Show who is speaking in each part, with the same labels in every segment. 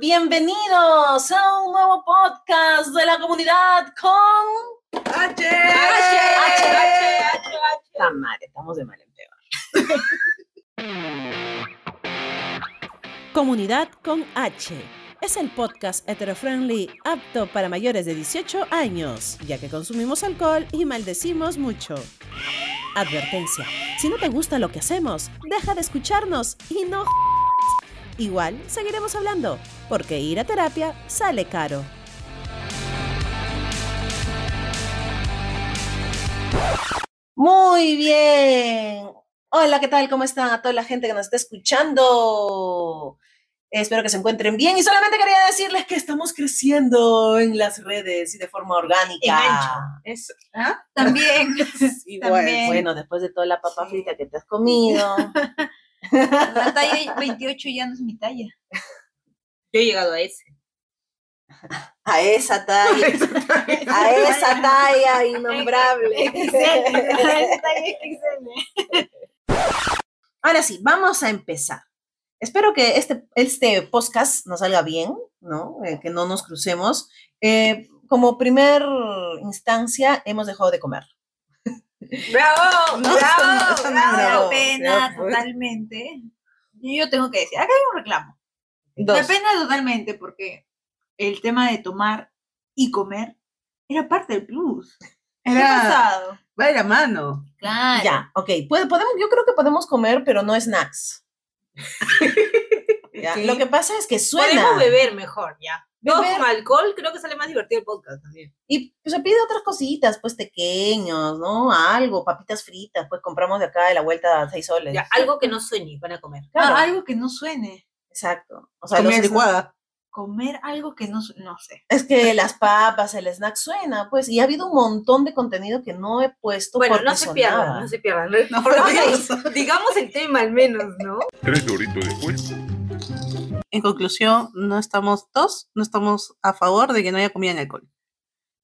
Speaker 1: bienvenidos a un nuevo podcast de la comunidad con
Speaker 2: H.
Speaker 1: H, H, H, H. La madre, estamos de mal en peor.
Speaker 3: Comunidad con H. Es el podcast heterofriendly apto para mayores de 18 años, ya que consumimos alcohol y maldecimos mucho. Advertencia, si no te gusta lo que hacemos, deja de escucharnos y no Igual seguiremos hablando, porque ir a terapia sale caro.
Speaker 1: Muy bien. Hola, ¿qué tal? ¿Cómo están a toda la gente que nos está escuchando? Espero que se encuentren bien y solamente quería decirles que estamos creciendo en las redes y de forma orgánica.
Speaker 2: Eso. ¿Ah? También.
Speaker 1: Igual,
Speaker 2: También.
Speaker 1: bueno, después de toda la papa
Speaker 2: Sí.
Speaker 1: frita que te has comido.
Speaker 2: La talla 28 ya no es mi talla.
Speaker 4: Yo he llegado a ese.
Speaker 1: A esa talla, a esa talla innombrable. Ahora sí, vamos a empezar. Espero que este, este podcast nos salga bien, ¿no? Eh, que no nos crucemos. Eh, como primer instancia, hemos dejado de comer.
Speaker 4: ¡Bravo!
Speaker 2: No,
Speaker 4: ¡Bravo!
Speaker 2: no,
Speaker 1: bravo.
Speaker 2: da pena totalmente. Y yo tengo que decir, acá hay un reclamo.
Speaker 1: Dos.
Speaker 2: Da pena totalmente porque el tema de tomar y comer era parte del plus. Era pasado.
Speaker 5: Va de la mano.
Speaker 2: Claro.
Speaker 1: Ya, ok. Podemos, yo creo que podemos comer, pero no snacks. Ya,
Speaker 4: Ok.
Speaker 1: Lo que pasa es que suena.
Speaker 4: Podemos beber mejor, ya. Todo
Speaker 1: Beber.
Speaker 4: con alcohol, creo que sale más divertido el podcast también.
Speaker 1: Y pues, se pide otras cositas, pues pequeños, ¿no? Algo, papitas fritas, pues compramos de acá de la vuelta a seis soles.
Speaker 4: Ya, algo que no sueñe van a comer.
Speaker 1: Claro,
Speaker 2: Ah, algo que no suene.
Speaker 1: exacto. O sea, los-
Speaker 5: licuada.
Speaker 2: Comer algo que no suene. No sé.
Speaker 1: es que las papas, el snack suena, pues, y ha habido un montón de contenido que no he puesto
Speaker 4: Bueno, no se pierdan, no se pierdan.
Speaker 5: No, Dios.
Speaker 4: digamos el tema al menos, ¿no?
Speaker 6: Tres doritos después.
Speaker 5: En conclusión, no estamos dos, no estamos a favor de que no haya comida en alcohol.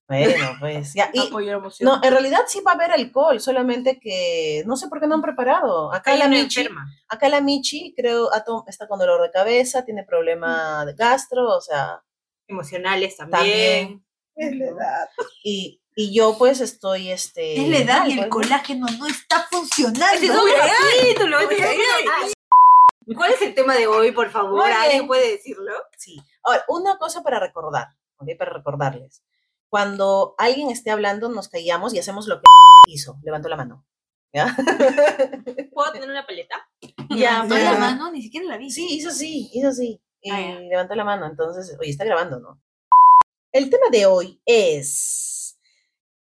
Speaker 1: Bueno, pues, ya. Y,
Speaker 2: la
Speaker 1: no, en realidad sí va a haber alcohol, solamente que no sé por qué no han preparado. Acá
Speaker 4: Hay
Speaker 1: la Michi,
Speaker 4: enferma.
Speaker 1: acá la Michi, creo, está con dolor de cabeza, tiene problema de gastro, o sea,
Speaker 4: Emocionales
Speaker 1: También.
Speaker 4: también.
Speaker 1: y, y yo pues estoy, este...
Speaker 2: es la edad y el
Speaker 1: pues, ¿no?
Speaker 2: colágeno no está funcionando.
Speaker 4: Es ¿Cuál es el tema de hoy, por favor? ¿Alguien puede decirlo?
Speaker 1: Sí. Ahora, una cosa para recordar, ¿ok? Para recordarles. Cuando alguien esté hablando, nos callamos y hacemos lo que hizo. Levanto la mano. ¿Ya?
Speaker 4: ¿Puedo tener una paleta?
Speaker 1: ya, pues,
Speaker 2: la mano, ni siquiera la vi.
Speaker 1: Sí, hizo así, hizo así. Y
Speaker 2: Ah, ya.
Speaker 1: levantó la mano. Entonces, oye, está grabando, ¿no? El tema de hoy es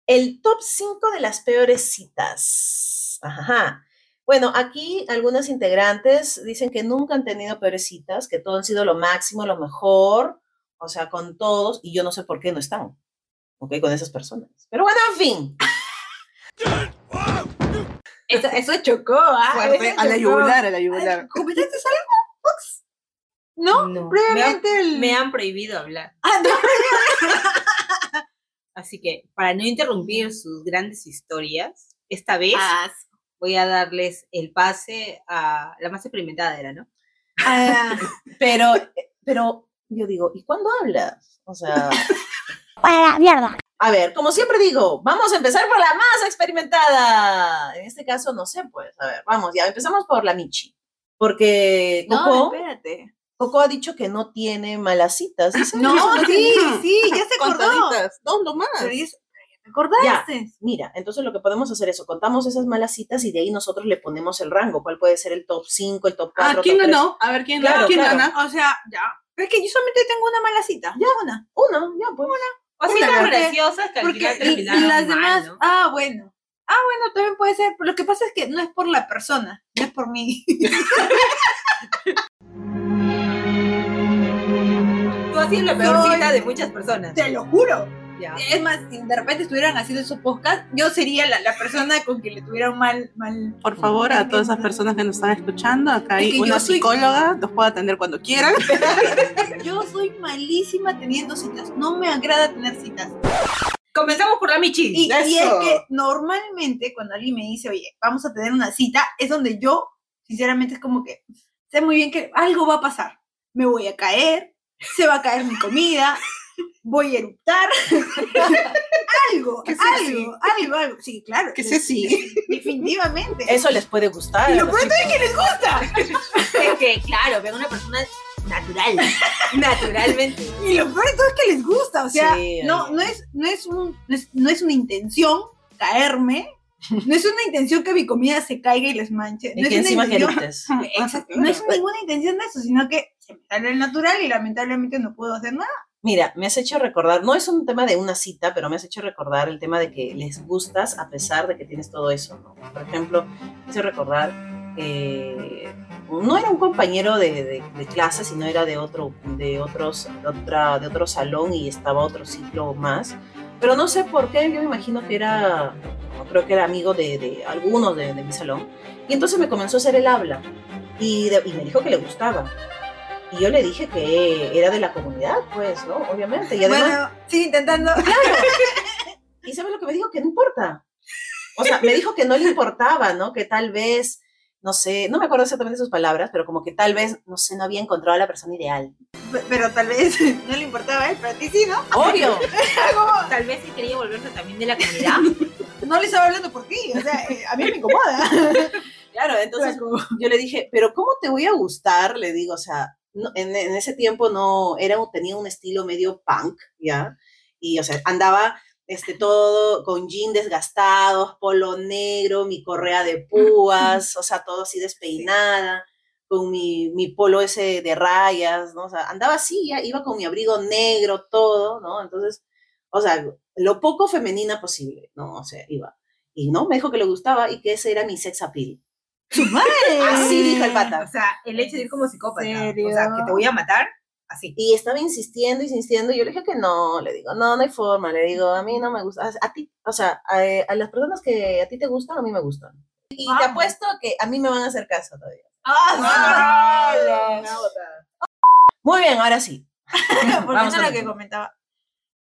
Speaker 1: el top 5 de las peores citas. Ajá. Bueno, aquí algunas integrantes dicen que nunca han tenido peores citas, que todo han sido lo máximo, lo mejor, o sea, con todos, y yo no sé por qué no están, ¿ok? Con esas personas. Pero bueno, en fin.
Speaker 2: Eso, eso chocó, ¿ah?
Speaker 5: Fuerte,
Speaker 2: Eso
Speaker 5: a la yugular, a la yugular.
Speaker 2: ¿Comentaste algo? ¿No?
Speaker 4: No.
Speaker 2: Previamente el...
Speaker 4: Me han prohibido hablar.
Speaker 2: Ah, no.
Speaker 4: Así que, para no interrumpir sus grandes historias, esta vez voy a darles el pase a la más experimentada era, ¿no?
Speaker 2: ah,
Speaker 1: Pero, pero yo digo, ¿y cuándo hablas? O sea...
Speaker 7: Para mierda.
Speaker 1: A ver, como siempre digo, vamos a empezar por la más experimentada. En este caso, no sé, pues, a ver, vamos, ya empezamos por la Michi. Porque
Speaker 2: no,
Speaker 1: Coco,
Speaker 2: espérate.
Speaker 1: Coco ha dicho que no tiene malas citas.
Speaker 2: No, sí, sí, ya se acordó.
Speaker 5: Dos nomás.
Speaker 2: Pero dice, ¿te acordaste?
Speaker 1: Mira, entonces lo que podemos hacer es, contamos esas malas citas y de ahí nosotros le ponemos el rango. ¿Cuál puede ser el top 5, el top 4?
Speaker 5: Ah, ¿quién
Speaker 1: top tres?
Speaker 5: ganó? A ver, ¿quién,
Speaker 1: Claro,
Speaker 5: ¿quién
Speaker 1: claro.
Speaker 5: gana?
Speaker 2: O sea, ya. Pero es que yo solamente tengo una mala cita. Ya, una.
Speaker 1: Uno, ya, pues.
Speaker 4: O
Speaker 2: Una,
Speaker 4: citas
Speaker 2: porque-
Speaker 4: graciosas que al
Speaker 2: Porque
Speaker 4: final
Speaker 2: y, las
Speaker 4: mal,
Speaker 2: demás.
Speaker 4: ¿no?
Speaker 2: Ah, bueno. Ah, bueno, también puede ser. Pero lo que pasa es que no es por la persona, no es por mí.
Speaker 4: Tú has sido la peor
Speaker 2: Soy-
Speaker 4: cita de muchas personas.
Speaker 2: Te lo juro.
Speaker 4: Ya.
Speaker 2: Es más, si de repente estuvieran haciendo su podcast, yo sería la, la persona con quien le tuvieran mal, mal.
Speaker 5: Por favor, a todas esas personas que nos están escuchando, acá
Speaker 2: Es
Speaker 5: hay
Speaker 2: que yo
Speaker 5: una
Speaker 2: soy-
Speaker 5: psicóloga, los puede atender cuando quieran.
Speaker 2: Yo soy malísima teniendo citas. No me agrada tener citas.
Speaker 4: Comenzamos por la Michi.
Speaker 2: Y, y es que normalmente cuando alguien me dice, oye, vamos a tener una cita, es donde yo, sinceramente, es como que sé muy bien que algo va a pasar. Me voy a caer, se va a caer mi comida, voy a eruptar. algo,
Speaker 5: ¿Qué es
Speaker 2: algo, algo, algo. Sí, claro.
Speaker 5: ¿Qué sé si?
Speaker 2: Definitivamente.
Speaker 1: Eso les puede gustar.
Speaker 2: Y lo peor es que les gusta.
Speaker 4: Es que, claro, veo una persona natural. Naturalmente.
Speaker 2: Y lo peor de todo es que les gusta. O sea,
Speaker 1: Sí,
Speaker 2: no, no, es, no, es un, no, es, no es una intención caerme. No es una intención que mi comida se caiga y les manche.
Speaker 1: Y
Speaker 2: No
Speaker 1: que
Speaker 2: es una
Speaker 1: que.
Speaker 2: Exacto, No es ninguna intención de eso, sino que se me sale el natural y lamentablemente no puedo hacer nada.
Speaker 1: Mira, me has hecho recordar, no es un tema de una cita, pero me has hecho recordar el tema de que les gustas a pesar de que tienes todo eso. Por ejemplo, me hizo recordar que no era un compañero de, de- de clase, sino era de otro, de otros, otra, de otro salón y estaba otro ciclo más. Pero no sé por qué, yo me imagino que era, creo que era amigo de, de algunos de, de mi salón. Y entonces me comenzó a hacer el habla y me dijo que le gustaba. Y yo le dije que era de la comunidad, pues, ¿no? Obviamente. Y además,
Speaker 2: Bueno, sigue intentando.
Speaker 1: ¿y sabes lo que me dijo? Que no importa. O sea, me dijo que no le importaba, ¿no? Que tal vez, no sé, no me acuerdo exactamente sus palabras, pero como que tal vez, no sé, no había encontrado a la persona ideal.
Speaker 2: Pe- Pero tal vez no le importaba él, pero a ti sí, ¿no?
Speaker 1: Obvio.
Speaker 2: Como,
Speaker 4: Tal vez él quería volverse también de la comunidad.
Speaker 2: no le estaba hablando por ti, o sea, eh, a mí me incomoda.
Speaker 1: Claro, entonces yo le dije, pero ¿cómo te voy a gustar? Le digo, o sea, no- en, en ese tiempo no, era, un- tenía un estilo medio punk, ¿ya? Y, o sea, andaba este, todo con jeans desgastados, polo negro, mi correa de púas, o sea, todo así despeinada, con mi, mi polo ese de rayas, ¿no? O sea, andaba así, ya iba con mi abrigo negro, todo, ¿no? Entonces, o sea, lo poco femenina posible, ¿no? O sea, iba. Y no, me dijo que le gustaba y que ese era mi sex appeal.
Speaker 2: ¡Su madre!
Speaker 1: Así dijo el pata.
Speaker 4: O sea, el hecho de ir como psicópata.
Speaker 2: serio?
Speaker 4: O sea, que te voy a matar. Así.
Speaker 1: Y estaba insistiendo, insistiendo, y yo le dije que no, le digo, no, no hay forma, le digo, a mí no me gusta, a, a ti, o sea, a, a las personas que a ti te gustan, a mí me gustan. Y te
Speaker 2: Vamos.
Speaker 1: apuesto que a mí me van a hacer caso todavía.
Speaker 2: ¡Ah!
Speaker 1: Muy bien, ahora sí.
Speaker 2: Porque
Speaker 1: Vamos
Speaker 2: eso es
Speaker 1: a
Speaker 2: lo que
Speaker 1: ver.
Speaker 2: comentaba.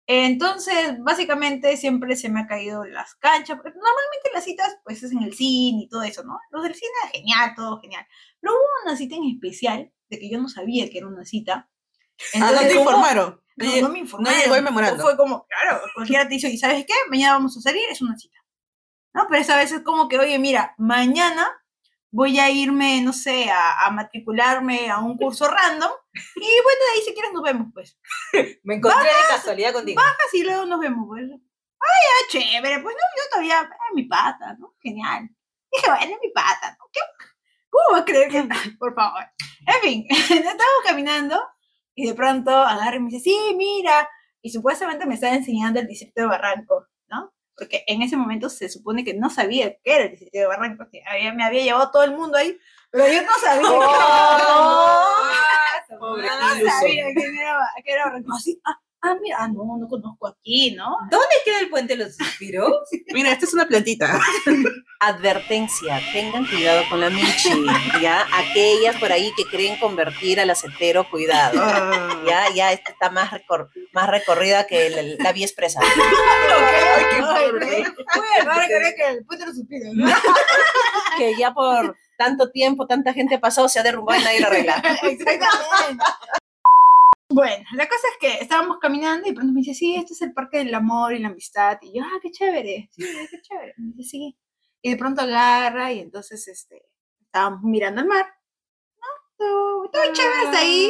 Speaker 2: Entonces, básicamente siempre se me ha caído las canchas. Normalmente las citas, pues es en el cine y todo eso, ¿no? Los del cine, genial, todo genial. Pero hubo una cita en especial de que yo no sabía que era una cita.
Speaker 5: Ah, no te informaron.
Speaker 2: No, no me informaron.
Speaker 5: llegó el memorando.
Speaker 2: Fue como, claro, cualquiera te dice, ¿y sabes qué? Mañana vamos a salir, es una cita. ¿No? Pero esa vez es como que, oye, mira, mañana voy a irme, no sé, a, a matricularme a un curso random. Y bueno, de ahí si quieres nos vemos, pues.
Speaker 4: Me encontré de casualidad contigo.
Speaker 2: Así luego nos vemos, pues. Ay, ya, chévere, pues no, yo todavía, es mi pata, ¿no? Genial. Dije, bueno, es mi pata, ¿no? ¿Qué- ¿Cómo va a creer que Por favor. En fin, estábamos caminando y de pronto agarra y me dice, sí, mira. Y supuestamente me estaba enseñando el distrito de Barranco. Porque en ese momento se supone que no sabía qué era el distrito de Barranco. que había- me había llevado todo el mundo ahí, pero yo no sabía qué era.
Speaker 1: Pobre
Speaker 2: No sabía quién era, qué era. Así, ah, ah, mira, ah, no, no conozco aquí, ¿no?
Speaker 4: ¿Dónde queda el puente de los suspiros?
Speaker 5: Mira, esta es una plantita.
Speaker 1: Advertencia, tengan cuidado con la Michi, ¿ya? Aquellas por ahí que creen convertir al acetero, cuidado. Ya, ya, esta está más, recor- más recorrida que la, la vía expresa.
Speaker 2: Que
Speaker 1: ya por tanto tiempo, tanta gente ha pasado, se ha derrumbado y nadie lo arregla.
Speaker 2: Exactamente. Bueno, la cosa es que estábamos caminando y pronto me dice, sí, este es el parque del amor y la amistad. Y yo, ah, qué chévere, sí, qué chévere. Me dice, sí. Y de pronto agarra y entonces, este, estábamos mirando el mar, ¿no? Todo, todo chévere hasta ahí.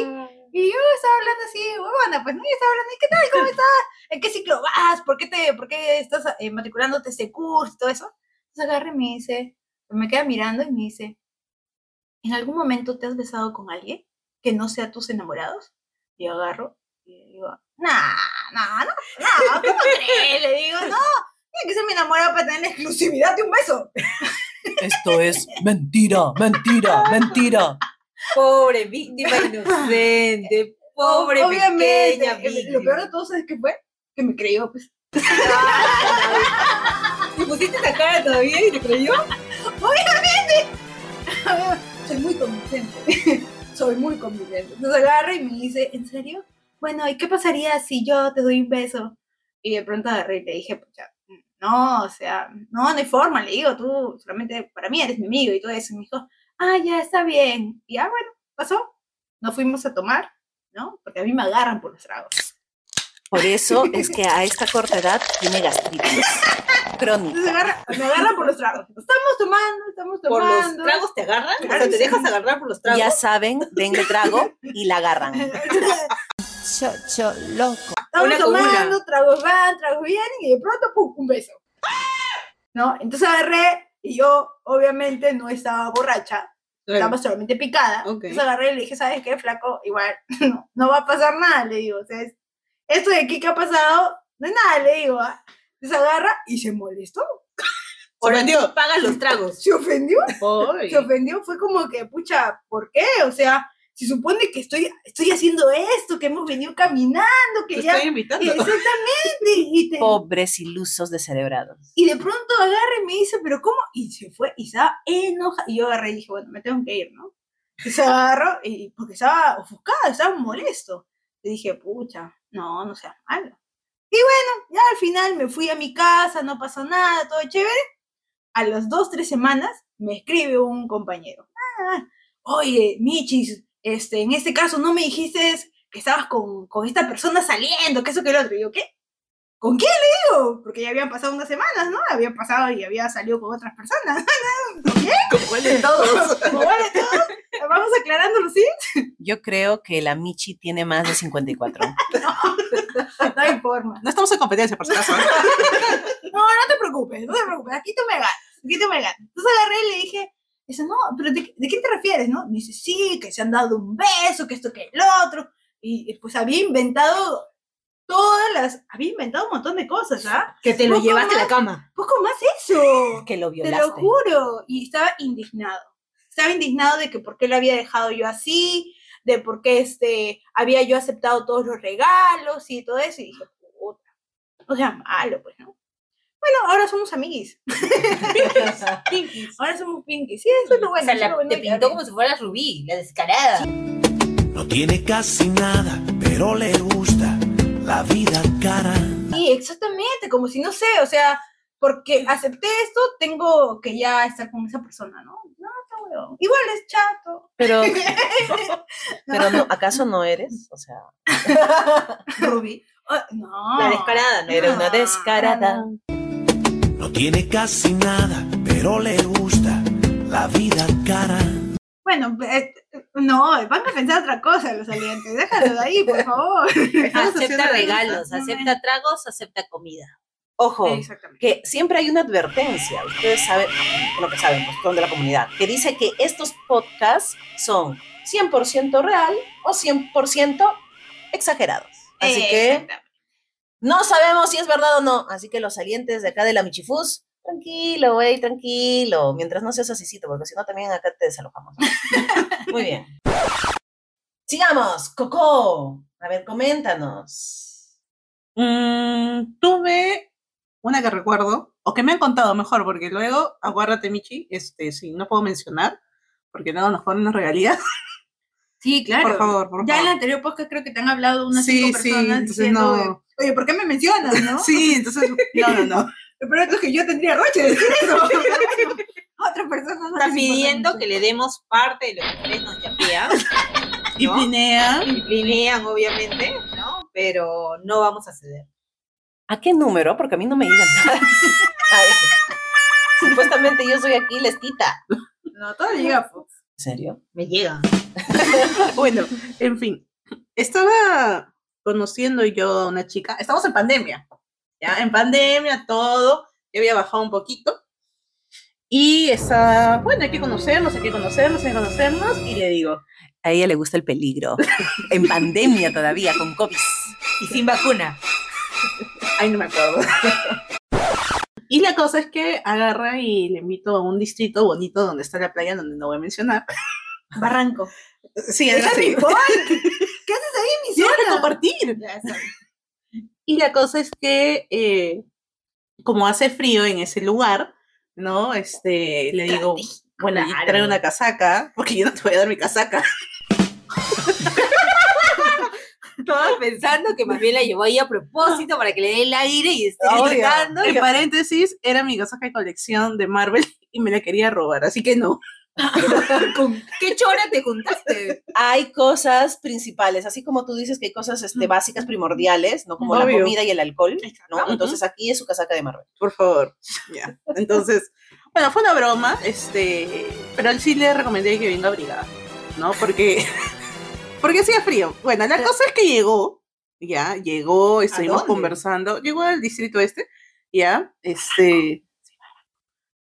Speaker 2: Y yo estaba hablando así, huevona, pues, ¿no? Yo estaba hablando, ¿y qué tal? ¿Cómo estás? ¿En qué ciclo vas? ¿Por qué, te, por qué estás eh, matriculándote este curso todo eso? Entonces agarra y me dice, me queda mirando y me dice, ¿en algún momento te has besado con alguien que no sea tus enamorados? Y yo agarro y le digo, no, no, no, no, ¿cómo crees? Le digo, no, tiene que ser mi enamorado para tener la exclusividad de un beso.
Speaker 1: Esto es mentira, mentira, mentira.
Speaker 4: Pobre víctima inocente. Pobre
Speaker 2: Obviamente,
Speaker 4: pequeña
Speaker 2: eh,
Speaker 4: víctima.
Speaker 2: lo peor de todo, ¿sabes qué fue? Que me creyó, pues.
Speaker 4: ¿Y pusiste esa cara todavía y te creyó?
Speaker 2: Soy muy convincente. Soy muy convincente. Entonces agarra y me dice, ¿en serio? Bueno, ¿y qué pasaría si yo te doy un beso? Y de pronto agarré y le dije, pucha, no, o sea, no, no hay forma, le digo, tú solamente para mí eres mi amigo y todo eso. Y me dijo, ah, ya está bien. Y ya, bueno, pasó. Nos fuimos a tomar, ¿no? Porque a mí me agarran por los tragos.
Speaker 1: Por eso es que a esta corta edad tiene gastritis crónica.
Speaker 2: Entonces agarra- me agarran por los tragos. Estamos tomando, estamos
Speaker 4: ¿Por los
Speaker 2: tomando.
Speaker 4: tragos te agarran? O sea, te dejas agarrar por los tragos.
Speaker 1: Ya saben, den el trago y la agarran.
Speaker 7: Chocho loco.
Speaker 2: Estamos
Speaker 4: Una
Speaker 2: tomando, tragos van, tragos vienen, y de pronto, ¡pum! un beso. ¿No? Entonces agarré, y yo, obviamente, no estaba borracha,
Speaker 4: Claro.
Speaker 2: estaba solamente picada.
Speaker 4: Ok.
Speaker 2: Entonces agarré y le dije, ¿sabes qué, flaco? Igual, no, no va a pasar nada, le digo. O sea, es- esto de aquí que ha pasado, no es nada, le digo. ¿ah? Entonces agarra y se molestó.
Speaker 4: Ahora
Speaker 5: ofendió.
Speaker 4: tú pagas los tragos.
Speaker 2: Se ofendió,
Speaker 5: Ay.
Speaker 2: se ofendió. Fue como que, pucha, ¿por qué? O sea, se supone que estoy, estoy haciendo esto, que hemos venido caminando, que
Speaker 5: Te
Speaker 2: ya...
Speaker 5: estoy invitando.
Speaker 2: Exactamente. Y, te-
Speaker 1: Pobres ilusos descerebrados.
Speaker 2: y de pronto agarra y me dice, ¿pero cómo? Y se fue, y estaba enojada. Y yo agarré y dije, bueno, me tengo que ir, ¿no? Y se agarró, y, porque estaba ofuscada, estaba molesto. Y dije, pucha, no, no seas malo. Y bueno, ya al final me fui a mi casa, no pasó nada, todo chévere. A las dos, tres semanas me escribe un compañero. "Ah, oye, Michis, este, en este caso no me dijiste que estabas con, con esta persona saliendo, que eso que el otro. Y yo, ¿qué? ¿Con quién le digo? Porque ya habían pasado unas semanas, ¿no? Había pasado y había salido con otras personas.
Speaker 5: ¿Con cuál de todos?
Speaker 2: ¿Cómo vale todo? Vamos aclarándolo, ¿sí?
Speaker 1: Yo creo que la Michi tiene más de 54.
Speaker 2: No hay forma.
Speaker 5: No estamos en competencia, por si acaso.
Speaker 2: No, no te preocupes, no te preocupes. Aquí tú me ganas, aquí tú me ganas. Entonces agarré y le dije, dice, no, pero ¿de, de qué te refieres, no? Me dice, sí, que se han dado un beso, que esto, que el otro. Y y, pues había inventado todas las, había inventado un montón de cosas, ¿ah?
Speaker 4: Que te lo llevaste a la cama.
Speaker 2: Poco más eso.
Speaker 1: Que lo
Speaker 2: Te
Speaker 1: violaste.
Speaker 2: lo juro. Y estaba indignado. Estaba indignado de que por qué lo había dejado yo así, de por qué este, había yo aceptado todos los regalos y todo eso. Y dije, puta. O sea, malo, pues, ¿no? Bueno, ahora somos amiguis. Ahora somos pinkies. Sí, eso es lo bueno.
Speaker 4: o sea, la-
Speaker 2: bueno
Speaker 4: te pintó como si fuera Rubí, la descarada.
Speaker 6: No tiene casi nada, pero le gusta la vida cara.
Speaker 2: Sí, exactamente, como si no sé, o sea, porque acepté esto, tengo que ya estar con esa persona, ¿no? Igual es chato.
Speaker 1: Pero, pero no, ¿acaso no eres? O sea,
Speaker 2: Rubí. Ah, no.
Speaker 4: La descarada, ¿no?
Speaker 1: era una
Speaker 2: No,
Speaker 1: descarada.
Speaker 6: No tiene casi nada, pero le gusta la vida cara.
Speaker 2: Bueno, eh, no, van a pensar otra cosa los salientes. Déjalo de ahí, por favor.
Speaker 4: Acepta regalos, acepta tragos, acepta comida.
Speaker 1: Ojo, que siempre hay una advertencia, ustedes saben, lo que saben, pues son de la comunidad, que dice que estos podcasts son 100% real o 100% exagerados. Así que no sabemos si es verdad o no. Así que los salientes de acá de la Michifus, tranquilo, güey, tranquilo, mientras no seas asesito, porque si no también acá te desalojamos. ¿no? Muy bien. Sigamos, Coco. A ver, coméntanos.
Speaker 5: Mm, tuve una que recuerdo, o que me han contado mejor, porque luego, aguárdate, Michi, este, sí, no puedo mencionar, porque luego nos ponen las regalías.
Speaker 2: Sí, claro.
Speaker 5: Por favor, por
Speaker 2: Ya en el
Speaker 5: favor.
Speaker 2: anterior podcast creo que te han hablado unas
Speaker 5: Sí,
Speaker 2: cinco
Speaker 5: sí,
Speaker 2: personas
Speaker 5: entonces
Speaker 2: diciendo,
Speaker 5: no.
Speaker 2: oye, ¿por qué me mencionas, no?
Speaker 5: Sí, entonces, no, no, no.
Speaker 2: Lo peor es que yo tendría roche de decir eso. Otra persona no
Speaker 4: Está pidiendo que le demos parte de lo que ustedes nos yapean.
Speaker 5: Y
Speaker 4: ¿No?
Speaker 5: Pinea,
Speaker 4: Y plinean, obviamente, ¿no? Pero no vamos a ceder.
Speaker 1: ¿A qué número? Porque a mí no me digan nada. Supuestamente yo soy aquí lestita.
Speaker 2: No, todo le llega Fox.
Speaker 1: ¿En serio?
Speaker 4: Me llega.
Speaker 5: bueno, en fin, estaba conociendo yo a una chica, estamos en pandemia, ya, en pandemia, todo, yo había bajado un poquito, y estaba, bueno, hay que conocernos, hay que conocernos, hay que conocernos, y le digo,
Speaker 1: A ella le gusta el peligro. En pandemia todavía, con COVID.
Speaker 4: Y sin vacuna.
Speaker 5: Ay, no me acuerdo. Y la cosa es que agarra y le invito a un distrito bonito donde está la playa, donde no voy a mencionar.
Speaker 2: Barranco.
Speaker 5: Sí, es
Speaker 2: mi. ¿Qué haces ahí, mi zona?
Speaker 5: compartir.
Speaker 2: Ya.
Speaker 5: Y la cosa es que, eh, como hace frío en ese lugar, ¿no? Este, le digo, bueno, trae una casaca, porque yo no te voy a dar mi casaca.
Speaker 4: Estaba pensando que más bien la llevó ahí a propósito para que le dé el aire y esté gritando.
Speaker 5: En paréntesis, era mi casaca de colección de Marvel y me la quería robar, así que no.
Speaker 4: ¿Con qué chora te juntaste?
Speaker 1: Hay cosas principales, así como tú dices que hay cosas este, básicas, primordiales, ¿no? Como la
Speaker 5: Obvio.
Speaker 1: comida y el alcohol, ¿no? Entonces aquí es su casaca de Marvel.
Speaker 5: Por favor. Ya. Entonces, bueno, fue una broma, este, pero él sí le recomendé que venga abrigada, ¿no? Porque, porque hacía frío. Bueno, la cosa es que llegó, ya, llegó, estuvimos conversando, llegó al distrito este, ya, este,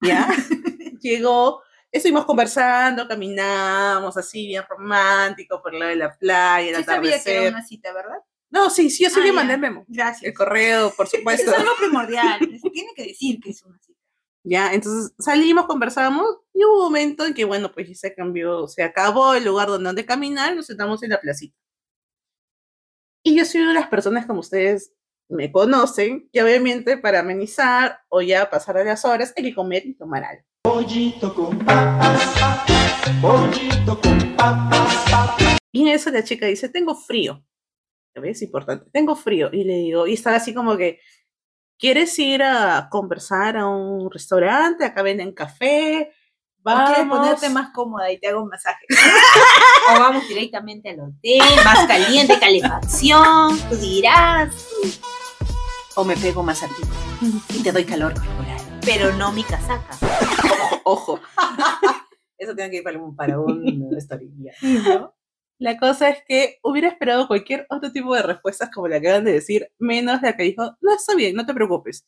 Speaker 5: ya, llegó, estuvimos conversando, caminamos así bien romántico por lo de la playa, el
Speaker 2: Sí sabía que era
Speaker 5: atardecer.
Speaker 2: una cita, ¿verdad?
Speaker 5: No, sí, sí, yo sí
Speaker 2: Ah,
Speaker 5: le
Speaker 2: ya.
Speaker 5: mandé el memo.
Speaker 2: Gracias.
Speaker 5: El correo, por
Speaker 2: Eso
Speaker 5: supuesto.
Speaker 2: es algo primordial. Se tiene que decir que es una cita.
Speaker 5: Ya, entonces salimos, conversamos y hubo un momento en que, bueno, pues ya se cambió, se acabó el lugar donde, donde caminar, nos sentamos en la placita. Y yo soy una de las personas, como ustedes me conocen, que obviamente para amenizar o ya pasar de las horas hay que comer y tomar algo.
Speaker 6: Pollito con papas, pollito con papas.
Speaker 5: Y en eso la chica dice, tengo frío. ¿Ya ves? Importante. Tengo frío. Y le digo, y estaba así como que, ¿quieres ir a conversar a un restaurante? Acá venden café.
Speaker 2: ¿O quieres
Speaker 5: Vamos.
Speaker 2: ponerte más cómoda y te hago un masaje?
Speaker 4: O vamos directamente al hotel, más caliente, calefacción, tú dirás.
Speaker 1: O me pego más a ti y te doy calor corporal.
Speaker 4: Pero no mi casaca.
Speaker 5: Ojo.
Speaker 1: Eso tiene que ir para un, para un story. ya.
Speaker 5: La cosa es que hubiera esperado cualquier otro tipo de respuestas como la que acaban de decir, menos la que dijo, no, está bien, no te preocupes.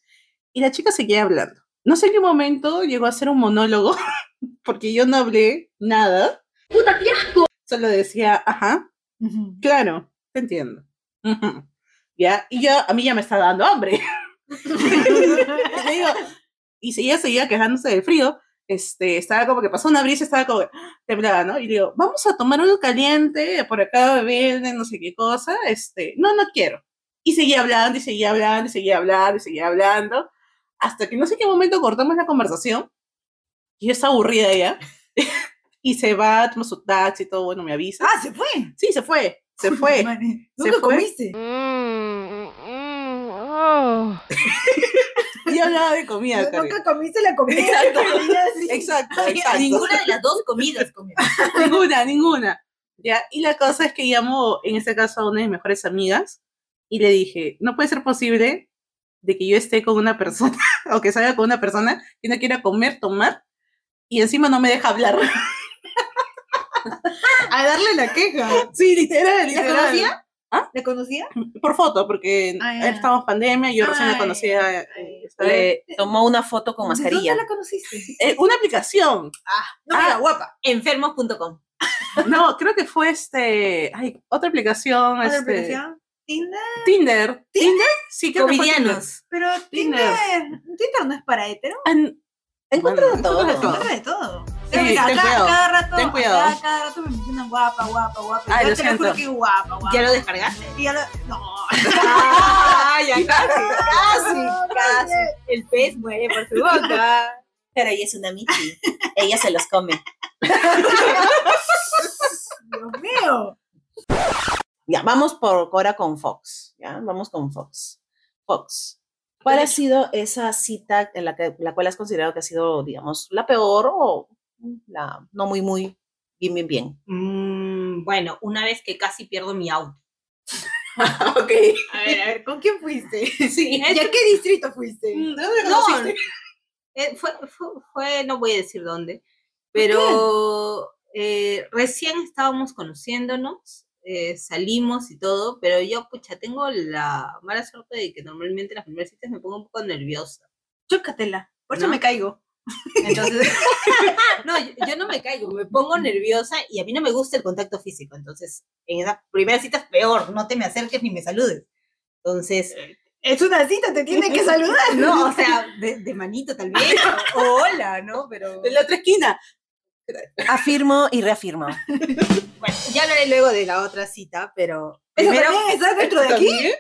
Speaker 5: Y la chica seguía hablando. No sé en qué momento llegó a hacer un monólogo, porque yo no hablé nada. ¡Puta, qué asco! Solo decía, ajá, claro, te entiendo. Ya, y yo, a mí ya me está dando hambre. Y le digo, y si ella seguía quejándose del frío, este, estaba como que pasó una brisa, estaba como que temblaba, ¿no? Y digo, vamos a tomar algo caliente, por acá venden no sé qué cosa, este, no, no quiero. Y seguía hablando, y seguía hablando, y seguía hablando, y seguía hablando, hasta que no sé qué momento cortamos la conversación, y yo estaba aburrida ya, y se va, toma su taxi y todo, bueno, me avisa.
Speaker 2: Ah, se fue.
Speaker 5: Sí, se fue, se fue.
Speaker 2: Mane,
Speaker 5: Se
Speaker 2: Nunca
Speaker 5: fue.
Speaker 2: comiste.
Speaker 5: Y hablaba de comida,
Speaker 2: No. Nunca comiste la comida.
Speaker 5: Exacto.
Speaker 2: sí.
Speaker 5: Exacto, exacto.
Speaker 4: Ninguna de las dos comidas comió.
Speaker 5: ninguna, ninguna. Ya, y la cosa es que llamo, en este caso, a una de mis mejores amigas y le dije, no puede ser posible de que yo esté con una persona o que salga con una persona que no quiera comer, tomar y encima no me deja hablar.
Speaker 2: A darle la queja.
Speaker 5: sí, literal,
Speaker 2: ¿La
Speaker 5: literal.
Speaker 2: conocía?
Speaker 5: ¿Ah?
Speaker 2: ¿La conocía?
Speaker 5: Por foto, porque
Speaker 2: Ah,
Speaker 5: estábamos en pandemia, yo recién la
Speaker 2: Ay,
Speaker 5: conocía.
Speaker 2: ay,
Speaker 1: Le tomó una foto con
Speaker 2: ¿De
Speaker 1: mascarilla.
Speaker 2: dónde la conociste?
Speaker 5: eh, una aplicación.
Speaker 2: No,
Speaker 5: Ah.
Speaker 2: era guapa.
Speaker 4: Enfermos.com.
Speaker 5: No, creo que fue este. Ay, otra aplicación.
Speaker 2: ¿Otra
Speaker 5: este,
Speaker 2: aplicación? Tinder.
Speaker 5: Tinder. ¿Tinder? Sí, que.
Speaker 4: Covidianos.
Speaker 2: Pero
Speaker 5: Tinder.
Speaker 2: Tinder. Tinder no es para hetero.
Speaker 5: An-
Speaker 1: Encuentra
Speaker 5: Bueno,
Speaker 1: de todo.
Speaker 5: encuentra de todo. Sí,
Speaker 2: Pero mira,
Speaker 5: ten
Speaker 2: acá,
Speaker 5: cuidado,
Speaker 2: cada rato,
Speaker 5: ten cuidado.
Speaker 2: acá cada rato me mencionan guapa, guapa, guapa.
Speaker 5: Ay,
Speaker 2: Yo
Speaker 5: lo
Speaker 2: te lo juro
Speaker 5: siento.
Speaker 2: que guapa, guapa.
Speaker 4: ¿Ya lo descargaste?
Speaker 2: Y ya lo- No.
Speaker 4: Ah, ya casi,
Speaker 2: casi,
Speaker 4: casi. El pez muere por su boca.
Speaker 1: Pero ella es una Michi. Ella se los come.
Speaker 2: Dios mío.
Speaker 1: Ya, vamos por ahora con Fox. Ya, vamos con Fox. Fox. ¿Cuál ha sido esa cita en la, que, la cual has considerado que ha sido, digamos, la peor o la no muy, muy bien, bien, bien?
Speaker 4: Mm, bueno, una vez que casi pierdo mi auto.
Speaker 5: ok.
Speaker 2: A ver, a ver, ¿con quién fuiste?
Speaker 5: Sí.
Speaker 2: ¿Y a qué distrito fuiste?
Speaker 5: ¿De dónde
Speaker 4: No,
Speaker 5: conociste?
Speaker 4: eh, fue, fue, fue- no voy a decir dónde, pero eh, recién estábamos conociéndonos, eh, salimos y todo, pero yo, pucha, tengo la mala suerte de que normalmente las primeras citas me pongo un poco nerviosa.
Speaker 2: Chócatela. Por eso
Speaker 4: ¿No?
Speaker 2: me caigo.
Speaker 4: Entonces, no, yo, yo no me caigo, me pongo nerviosa y a mí no me gusta el contacto físico. Entonces, en esa primera cita es peor, no te me acerques ni me saludes. Entonces,
Speaker 2: Es una cita, te tiene que saludar.
Speaker 4: no, o sea, de, de manito tal vez, o, o hola, ¿no? Pero
Speaker 5: De la otra esquina.
Speaker 1: Afirmo y reafirmo.
Speaker 4: bueno, ya hablaré luego de la otra cita, pero
Speaker 2: ¿Eso
Speaker 4: primero
Speaker 2: también está dentro de aquí?
Speaker 5: ¿También?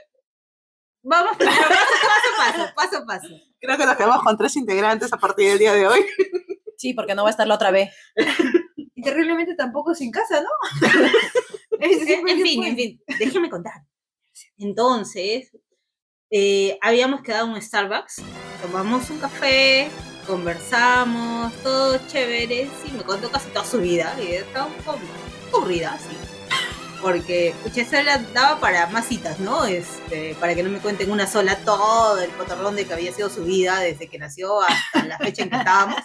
Speaker 4: vamos paso, paso, paso, paso, a paso.
Speaker 5: Creo que nos quedamos con tres integrantes a partir del día de hoy.
Speaker 1: Sí, porque no va a estar la otra vez.
Speaker 2: Y terriblemente tampoco sin casa, ¿no? Ese
Speaker 4: En, fin, en fin, déjeme contar. Entonces, eh, habíamos quedado en un Starbucks, tomamos un café, conversamos, todo chévere, sí, me contó casi toda su vida y estaba un poco aburrida, sí. Porque, eso le daba para más citas, ¿no? Este, para que no me cuenten una sola todo el cotorrón de que había sido su vida desde que nació hasta la fecha en que estábamos.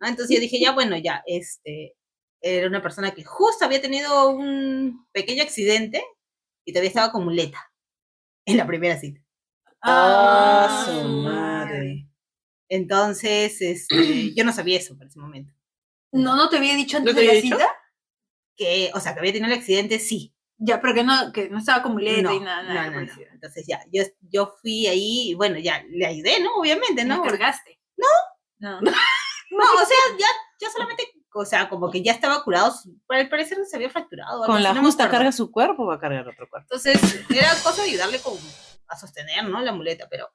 Speaker 4: ¿no? Entonces yo dije, ya, bueno, ya, este, era una persona que justo había tenido un pequeño accidente y todavía estaba con muleta en la primera cita.
Speaker 1: Ah, su madre.
Speaker 4: Entonces, este, yo no sabía eso para ese momento.
Speaker 2: No, no te había dicho antes
Speaker 5: ¿No te
Speaker 2: de la
Speaker 5: dicho?
Speaker 2: cita.
Speaker 4: Que, o sea, que había tenido el accidente, sí.
Speaker 2: Ya, pero que no, que no estaba con muleta
Speaker 4: no,
Speaker 2: y nada, nada.
Speaker 4: no. Entonces ya, yo, yo fui ahí, y bueno, ya le ayudé, ¿no? Obviamente, ¿no?
Speaker 2: ¿No
Speaker 4: Porque-
Speaker 2: cargaste? No. No.
Speaker 4: No, o sea, ya, ya solamente, o sea, como que ya estaba curado, el parecer se había fracturado.
Speaker 1: Con la justa carga su cuerpo, va a cargar otro cuerpo.
Speaker 4: Entonces, era cosa de ayudarle con, a sostener, ¿no? La muleta, pero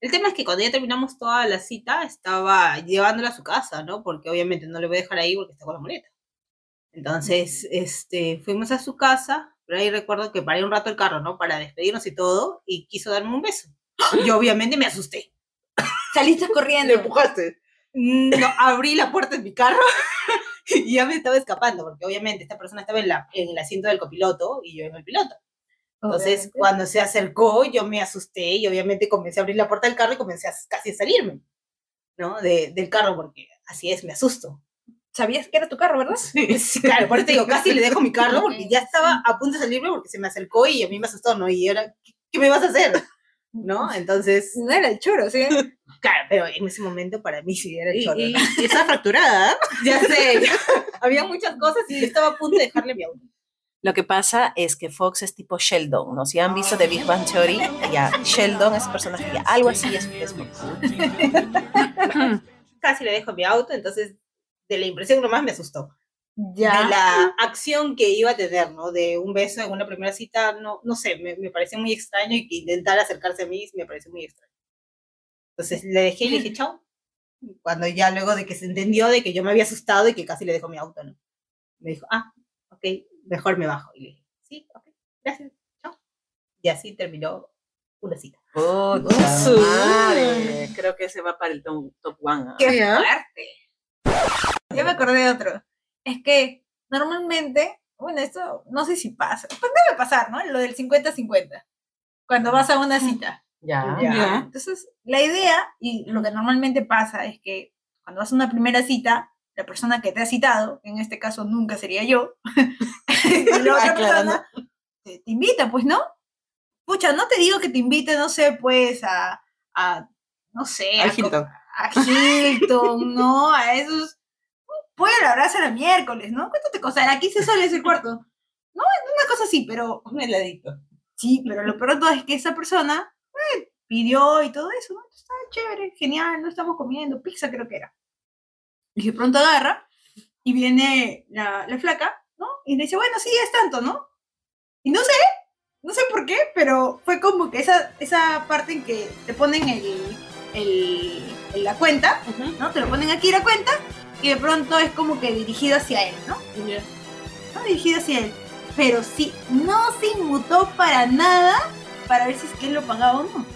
Speaker 4: el tema es que cuando ya terminamos toda la cita, estaba llevándola a su casa, ¿no? Porque obviamente no le voy a dejar ahí porque está con la muleta. Entonces, este, fuimos a su casa, pero ahí recuerdo que paré un rato el carro, ¿no? Para despedirnos y todo, y quiso darme un beso. Yo obviamente me asusté.
Speaker 2: Saliste
Speaker 5: Le
Speaker 2: corriendo.
Speaker 5: empujaste.
Speaker 4: No, abrí la puerta de mi carro y ya me estaba escapando, porque obviamente esta persona estaba en, la, en el asiento del copiloto y yo en el piloto. Entonces,
Speaker 2: Obviamente.
Speaker 4: cuando se acercó, yo me asusté y obviamente comencé a abrir la puerta del carro y comencé a, casi a salirme, ¿no? De- del carro, porque así es, me asusto.
Speaker 2: Sabías que era tu carro, ¿verdad?
Speaker 4: Sí, claro, por eso te digo, casi le dejo mi carro porque ya estaba a punto de salirme porque se me acercó y a mí me asustó, ¿no? Y ahora, ¿qué, qué me vas a hacer? ¿No? Entonces,
Speaker 2: No era el choro, ¿sí?
Speaker 4: claro, pero en ese momento para mí sí era el
Speaker 5: Y,
Speaker 4: chorro,
Speaker 5: y-
Speaker 4: ¿no?
Speaker 5: y estaba fracturada. ¿eh?
Speaker 4: Ya sé, ya. había muchas cosas y estaba a punto de dejarle mi auto.
Speaker 1: Lo que pasa es que Fox es tipo Sheldon, ¿no? Si han visto The Big Bang Theory, ya, Sheldon es personaje, ya, algo así es, es Fox.
Speaker 4: Casi le dejo mi auto, entonces de la impresión nomás me asustó.
Speaker 2: Ya.
Speaker 4: de la acción que iba a tener, ¿no? De un beso en una primera cita, no, no sé, me, me pareció muy extraño y que intentara acercarse a mí me pareció muy extraño. Entonces le dejé y le dije chao. Cuando ya luego de que se entendió de que yo me había asustado y que casi le dejó mi auto, ¿no? Me dijo, ah, ok, mejor me bajo. Y le dije, sí, ok, gracias, chao. Y así terminó una cita.
Speaker 1: Puta
Speaker 5: su-
Speaker 1: madre. Creo que se va para el top, top one. ¿ah?
Speaker 2: ¡Qué fuerte! Ya me acordé de otro. Es que normalmente, bueno, esto no sé si pasa. Pues debe pasar, ¿no? Lo del 50-50. Cuando vas a una cita.
Speaker 1: Ya.
Speaker 5: Ya.
Speaker 2: Entonces, la idea y lo que normalmente pasa es que cuando vas a una primera cita, la persona que te ha citado, en este caso nunca sería yo, y la otra persona te, te invita, pues, ¿no? Pucha, no te digo que te invite, no sé, pues, a, a no sé, a,
Speaker 5: Hilton.
Speaker 2: a Hilton, ¿no? A esos, puede la abraza el miércoles, ¿no? ¿Cuánto te costará? Aquí se sale ese cuarto. No, una cosa así, pero
Speaker 4: Un heladito.
Speaker 2: Sí, pero lo peor de todo es que esa persona eh, pidió y todo eso, ¿no? Está chévere, genial, no estamos comiendo, pizza creo que era. Y de pronto agarra y viene la, la flaca, ¿no? Y le dice, bueno, sí, es tanto, ¿no? Y no sé, no sé por qué, pero fue como que esa, esa parte en que te ponen el, el, la cuenta, ¿no? Te lo ponen aquí la cuenta y de pronto es como que dirigido hacia él, ¿no? ¿no? dirigido hacia él. Pero sí, no se inmutó para nada para ver si es que él lo pagaba o no.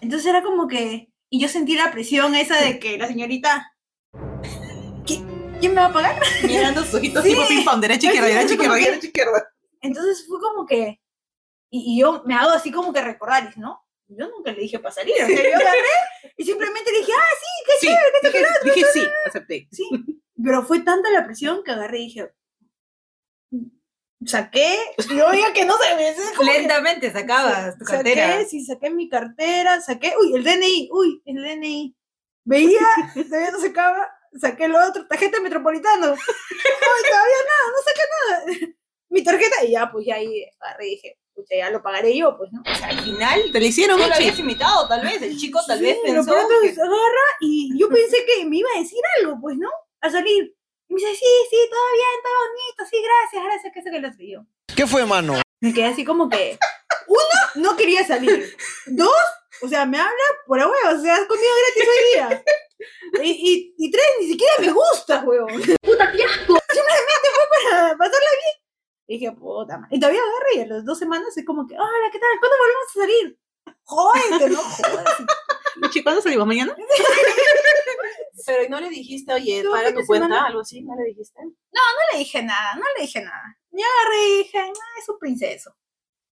Speaker 2: Entonces era como que. Y yo sentí la presión esa de que la señorita. ¿qui- ¿Quién me va a pagar?
Speaker 5: Mirando sus ojitos
Speaker 2: Sí.
Speaker 5: tipo ping pong, derecha, izquierda, derecha, izquierda, derecha, izquierda.
Speaker 2: Entonces fue como que. Y, y yo me hago así como que recordar, ¿no? Yo nunca le dije para salir. O sea, yo agarré y simplemente le dije, ah, sí, qué
Speaker 5: Sí,
Speaker 2: chévere, qué
Speaker 5: dije, dije sí, acepté.
Speaker 2: Sí, pero fue tanta la presión que agarré y dije. Saqué, y oiga que no se como que-
Speaker 4: Lentamente sacabas tu
Speaker 2: saqué,
Speaker 4: cartera.
Speaker 2: sí, saqué mi cartera, saqué, uy, el DNI, uy, el DNI. Veía, todavía no sacaba, saqué lo otro, tarjeta metropolitano. Uy, todavía nada, no saqué nada. Mi tarjeta, y ya, pues ya ahí agarré y dije, pucha, ya lo pagaré yo, pues, ¿no?
Speaker 4: O sea, al final,
Speaker 5: Te le hicieron un
Speaker 4: lo habías invitado, tal vez. El chico tal vez
Speaker 2: Sí, lo
Speaker 4: pensó
Speaker 2: pronto
Speaker 4: que-
Speaker 2: agarra y yo pensé que me iba a decir algo, pues, ¿no? A salir. Y me dice, sí, sí, todo bien, todo bonito, sí, gracias, gracias, que eso que lo yo.
Speaker 8: ¿Qué fue, mano?
Speaker 2: Me quedé así como que, uno, no quería salir. Dos, o sea, me habla por a huevo, o sea, has comido gratis hoy día. Y, y, y tres, ni siquiera me gusta, huevo. Puta, qué asco. Simplemente fue para pasarla bien. Y dije, puta madre. Y todavía agarré y a las dos semanas es como que, hola, ¿qué tal? ¿Cuándo volvemos a salir? Jódete, no jodas.
Speaker 5: ¿Cuándo salimos? ¿Mañana?
Speaker 1: Pero ¿y no le dijiste, oye,
Speaker 2: fin de
Speaker 1: tu cuenta,
Speaker 2: semana.
Speaker 1: algo así? ¿No le dijiste?
Speaker 2: No le dije nada, no le dije nada. Yo agarré y dije, no, es un princeso.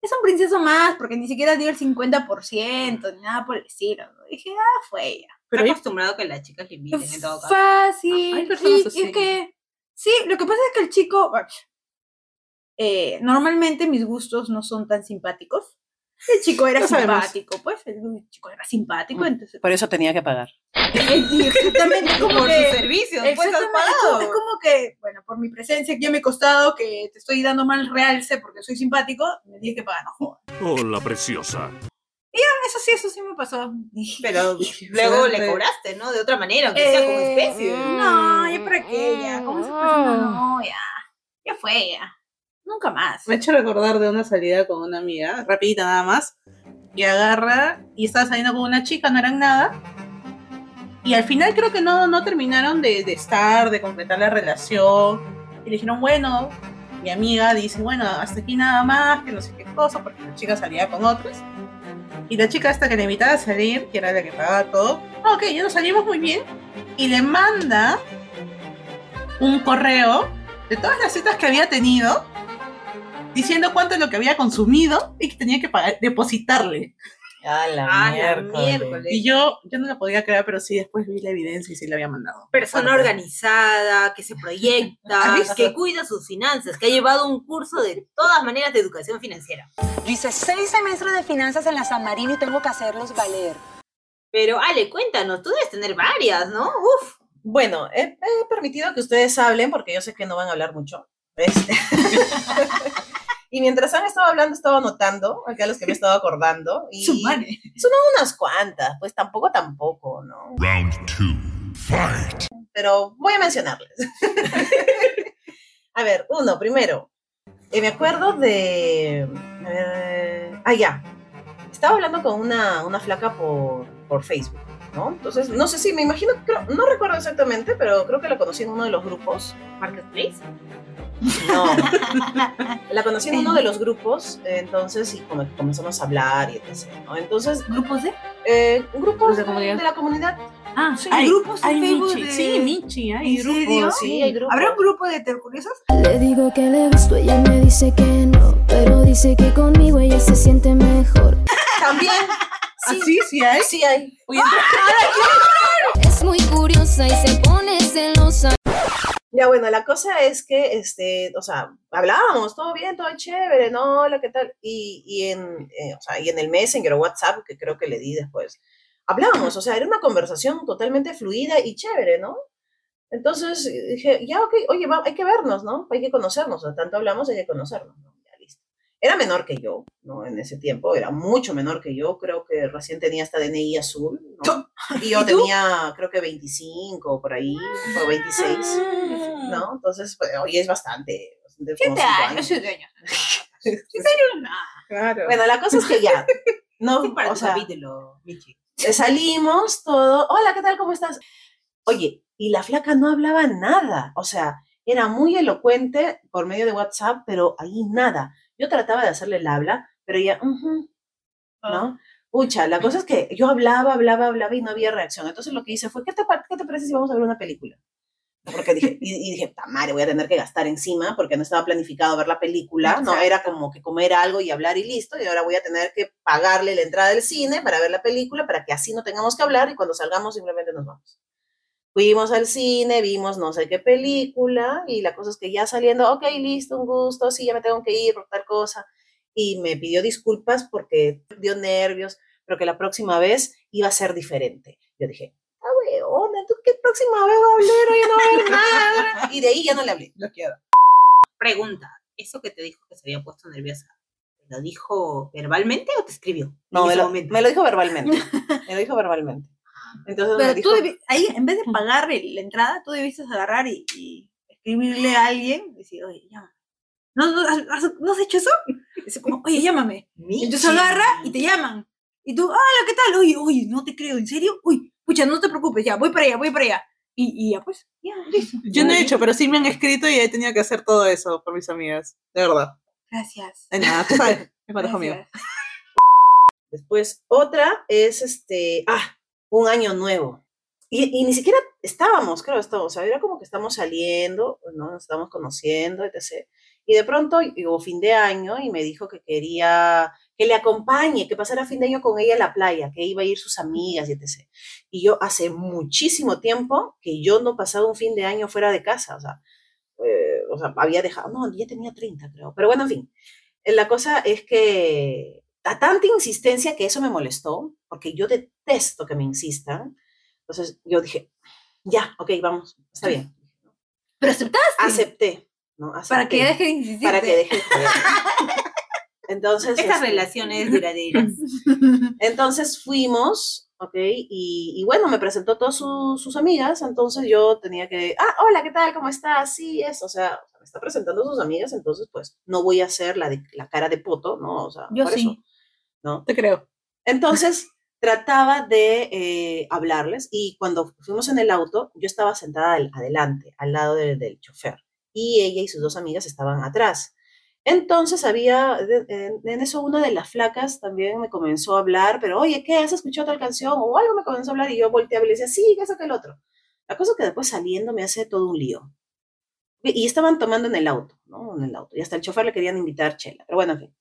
Speaker 2: Es un princeso más, porque ni siquiera dio el 50%, ni nada por el estilo. ¿no? Dije, ah, fue ella.
Speaker 5: Pero
Speaker 4: Estoy
Speaker 5: ahí-
Speaker 4: acostumbrado a que las chicas le inviten en todo caso.
Speaker 2: Fácil.
Speaker 5: Hay personas
Speaker 2: y- y
Speaker 5: así.
Speaker 2: es que, sí, lo que pasa es que el chico, eh, normalmente mis gustos no son tan simpáticos. El chico era
Speaker 5: sabemos.
Speaker 2: simpático, pues, el chico era simpático, entonces,
Speaker 3: Por eso tenía que pagar.
Speaker 2: y exactamente como
Speaker 4: Por
Speaker 2: que,
Speaker 4: sus servicios, pues has
Speaker 2: Exactamente, es como-
Speaker 4: pagado.
Speaker 2: es como que, bueno, por mi presencia aquí a mi costado, que te estoy dando mal realce porque soy simpático, me dije que pagar, no jodas.
Speaker 6: Hola, preciosa.
Speaker 2: Eso sí, eso sí me pasó.
Speaker 4: Pero luego le cobraste, ¿no? De otra manera, aunque sea como
Speaker 2: eh,
Speaker 4: especie.
Speaker 2: No, ya para qué, ya, como esa persona, no, ya, ya fue, ya. Nunca más.
Speaker 5: Me ha hecho recordar de una salida con una amiga, rapidita nada más, y agarra y estaba saliendo con una chica, no eran nada. Y al final creo que no, no terminaron de, de estar, de completar la relación. Y le dijeron, bueno, mi amiga dice, bueno, hasta aquí nada más, que no sé qué cosa, porque la chica salía con otros. Y la chica hasta que le invitaba a salir, que era la que pagaba todo, "Ah, ok, ya nos salimos muy bien. Y le manda un correo de todas las citas que había tenido diciendo cuánto es lo que había consumido y que tenía que depositarle.
Speaker 1: A la
Speaker 4: Ah, la
Speaker 1: miércoles.
Speaker 4: miércoles.
Speaker 5: Y yo, yo no la podía creer, pero sí después vi la evidencia y sí la había mandado.
Speaker 4: Persona
Speaker 5: Aparte.
Speaker 4: organizada, que se proyecta, que cuida sus finanzas, que ha llevado un curso de todas maneras de educación financiera.
Speaker 8: Yo hice seis semestres de finanzas en la San Marino y tengo que hacerlos valer.
Speaker 4: Pero, Ale, cuéntanos, tú debes tener varias, ¿no? Uf.
Speaker 1: Bueno, he, he permitido que ustedes hablen porque yo sé que no van a hablar mucho. Este. y mientras han estado hablando, estaba anotando acá los que me he estado acordando. Y son unas cuantas, pues tampoco, tampoco, ¿no?
Speaker 6: Round two. Fight.
Speaker 1: Pero voy a mencionarles. a ver, uno, primero. eh, me acuerdo de. a ver, ah, ya. Estaba hablando con una, una flaca por, por Facebook, ¿no? Entonces, no sé si me imagino, creo- no recuerdo exactamente, pero creo que la conocí en uno de los grupos.
Speaker 4: Marketplace.
Speaker 1: No. la conocí en uno de los grupos, entonces, y como- comenzamos a hablar y etc. ¿no? Entonces,
Speaker 2: ¿Grupos de?
Speaker 1: eh, grupos
Speaker 5: ¿De
Speaker 1: de,
Speaker 5: la comunidad?
Speaker 1: de la comunidad.
Speaker 2: Ah, sí,
Speaker 5: Hay-
Speaker 2: grupos en
Speaker 5: hay
Speaker 2: Facebook
Speaker 5: Michi.
Speaker 2: de-
Speaker 5: Sí, Michi, hay
Speaker 2: ¿En
Speaker 5: grupos.
Speaker 2: serio?
Speaker 1: Sí, hay grupos.
Speaker 2: ¿Habrá un grupo de tercuriosos?
Speaker 9: Le digo que le gusto, ella me dice que no, pero dice que conmigo ella se siente mejor.
Speaker 1: También.
Speaker 5: Ah, sí, sí hay.
Speaker 1: Sí hay.
Speaker 5: Oye,
Speaker 9: Es muy curiosa y se pone celosa.
Speaker 1: Ya, bueno, la cosa es que, este, o sea, hablábamos, todo bien, todo chévere, no, hola, ¿qué tal? Y, y, en, eh, o sea, y en el Messenger o WhatsApp, que creo que le di después, hablábamos, o sea, era una conversación totalmente fluida y chévere, ¿no? Entonces dije, ya, ok, oye, va- hay que vernos, ¿no? Hay que conocernos, o sea, tanto hablamos, hay que conocernos, ¿no? Era menor que yo, ¿no? En ese tiempo, era mucho menor que yo, creo que recién tenía hasta DNI azul, ¿no? Y yo
Speaker 2: ¿Y
Speaker 1: tenía, creo que 25 por ahí, o 26. ¿no? Entonces, pues, oye, es bastante. bastante
Speaker 2: Siete
Speaker 1: cinco
Speaker 2: años, siete años. Años, nada.
Speaker 5: claro.
Speaker 1: Bueno, la cosa es que ya, no,
Speaker 4: Sí, para
Speaker 1: o sea,
Speaker 4: capítulo, Michi.
Speaker 1: eh, salimos todo, hola, ¿qué tal? ¿Cómo estás? Oye, y la flaca no hablaba nada, o sea, era muy elocuente por medio de WhatsApp, pero ahí nada. Yo trataba de hacerle el habla, pero ella, ujú, ¿no? Pucha, la cosa es que yo hablaba, hablaba, hablaba y no había reacción. Entonces lo que hice fue, ¿qué te, qué te parece si vamos a ver una película? Porque dije, y, y dije, "Ta madre, voy a tener que gastar encima porque no estaba planificado ver la película, no, era como que comer algo y hablar y listo, y ahora voy a tener que pagarle la entrada del cine para ver la película, para que así no tengamos que hablar y cuando salgamos simplemente nos vamos. Fuimos al cine, vimos no sé qué película y la cosa es que ya saliendo, ok, listo, un gusto, sí, ya me tengo que ir por tal cosa. Y me pidió disculpas porque dio nervios, pero que la próxima vez iba a ser diferente. Yo dije, ah, weona, ¿tú qué próxima vez va a hablar? Oye, no va a haber nada. Y de ahí ya no le hablé.
Speaker 5: Bloqueado.
Speaker 4: Pregunta, ¿eso que te dijo que se había puesto nerviosa, ¿te lo dijo verbalmente o te escribió?
Speaker 1: No, me lo, me lo dijo verbalmente. Me lo dijo verbalmente. Entonces
Speaker 2: Pero
Speaker 1: dijo,
Speaker 2: tú, ahí, en vez de pagarle la entrada, tú debiste agarrar y, y escribirle a alguien y decir, oye, llámame. ¿No, no, has, ¿no has hecho eso? Dice como, oye, llámame. Y entonces
Speaker 4: Michi.
Speaker 2: agarra y te llaman. Y tú, hola, ¿qué tal? Oye, oye, no te creo, ¿en serio? Uy, pucha, no te preocupes, ya, voy para allá, voy para allá. Y, y ya, pues, ya, listo.
Speaker 5: Yo no he hecho, pero sí me han escrito y he tenido que hacer todo eso por mis amigas. De verdad.
Speaker 2: Gracias.
Speaker 5: De nada, tú sabes. Es.
Speaker 1: Después, otra es este, ah, un año nuevo. Y, y ni siquiera estábamos, creo, estábamos, o sea, era como que estamos saliendo, ¿no? Nos estamos conociendo, etc. Y de pronto llegó fin de año y me dijo que quería que le acompañe, que pasara fin de año con ella en la playa, que iba a ir sus amigas etc. Y yo hace muchísimo tiempo que yo no pasaba un fin de año fuera de casa, o sea, eh, o sea, había dejado, no, ya tenía 30 creo, pero bueno, en fin, la cosa es que a tanta insistencia que eso me molestó, porque yo detesto que me insistan, entonces yo dije, ya, ok, vamos, está bien.
Speaker 2: Pero aceptaste.
Speaker 1: Acepté, ¿no?
Speaker 2: Para que deje de insistir.
Speaker 1: Para que deje de. Entonces,
Speaker 4: Estas
Speaker 1: este,
Speaker 4: relaciones duraderas.
Speaker 1: Entonces fuimos, ¿ok? Y, y bueno, me presentó todas su- sus amigas, entonces yo tenía que, ah, hola, ¿qué tal? ¿Cómo estás? Sí, eso, o sea, me está presentando sus amigas, entonces pues no voy a hacer la, de- la cara de poto, ¿no? O sea,
Speaker 2: Yo
Speaker 1: por
Speaker 2: sí.
Speaker 1: eso, ¿no?
Speaker 5: Te creo.
Speaker 1: Entonces trataba de eh, hablarles y cuando fuimos en el auto, yo estaba sentada al- adelante, al lado de- del chofer, y ella y sus dos amigas estaban atrás. Entonces había, en, en eso una de las flacas también me comenzó a hablar, pero oye, ¿qué? ¿Has escuchado tal canción? O algo me comenzó a hablar y yo volteaba y le decía, sí, que eso que el otro. La cosa es que después saliendo me hace todo un lío. Y y estaban tomando en el auto, ¿no? En el auto. Y hasta el chofer le querían invitar chela. Pero bueno, en fin.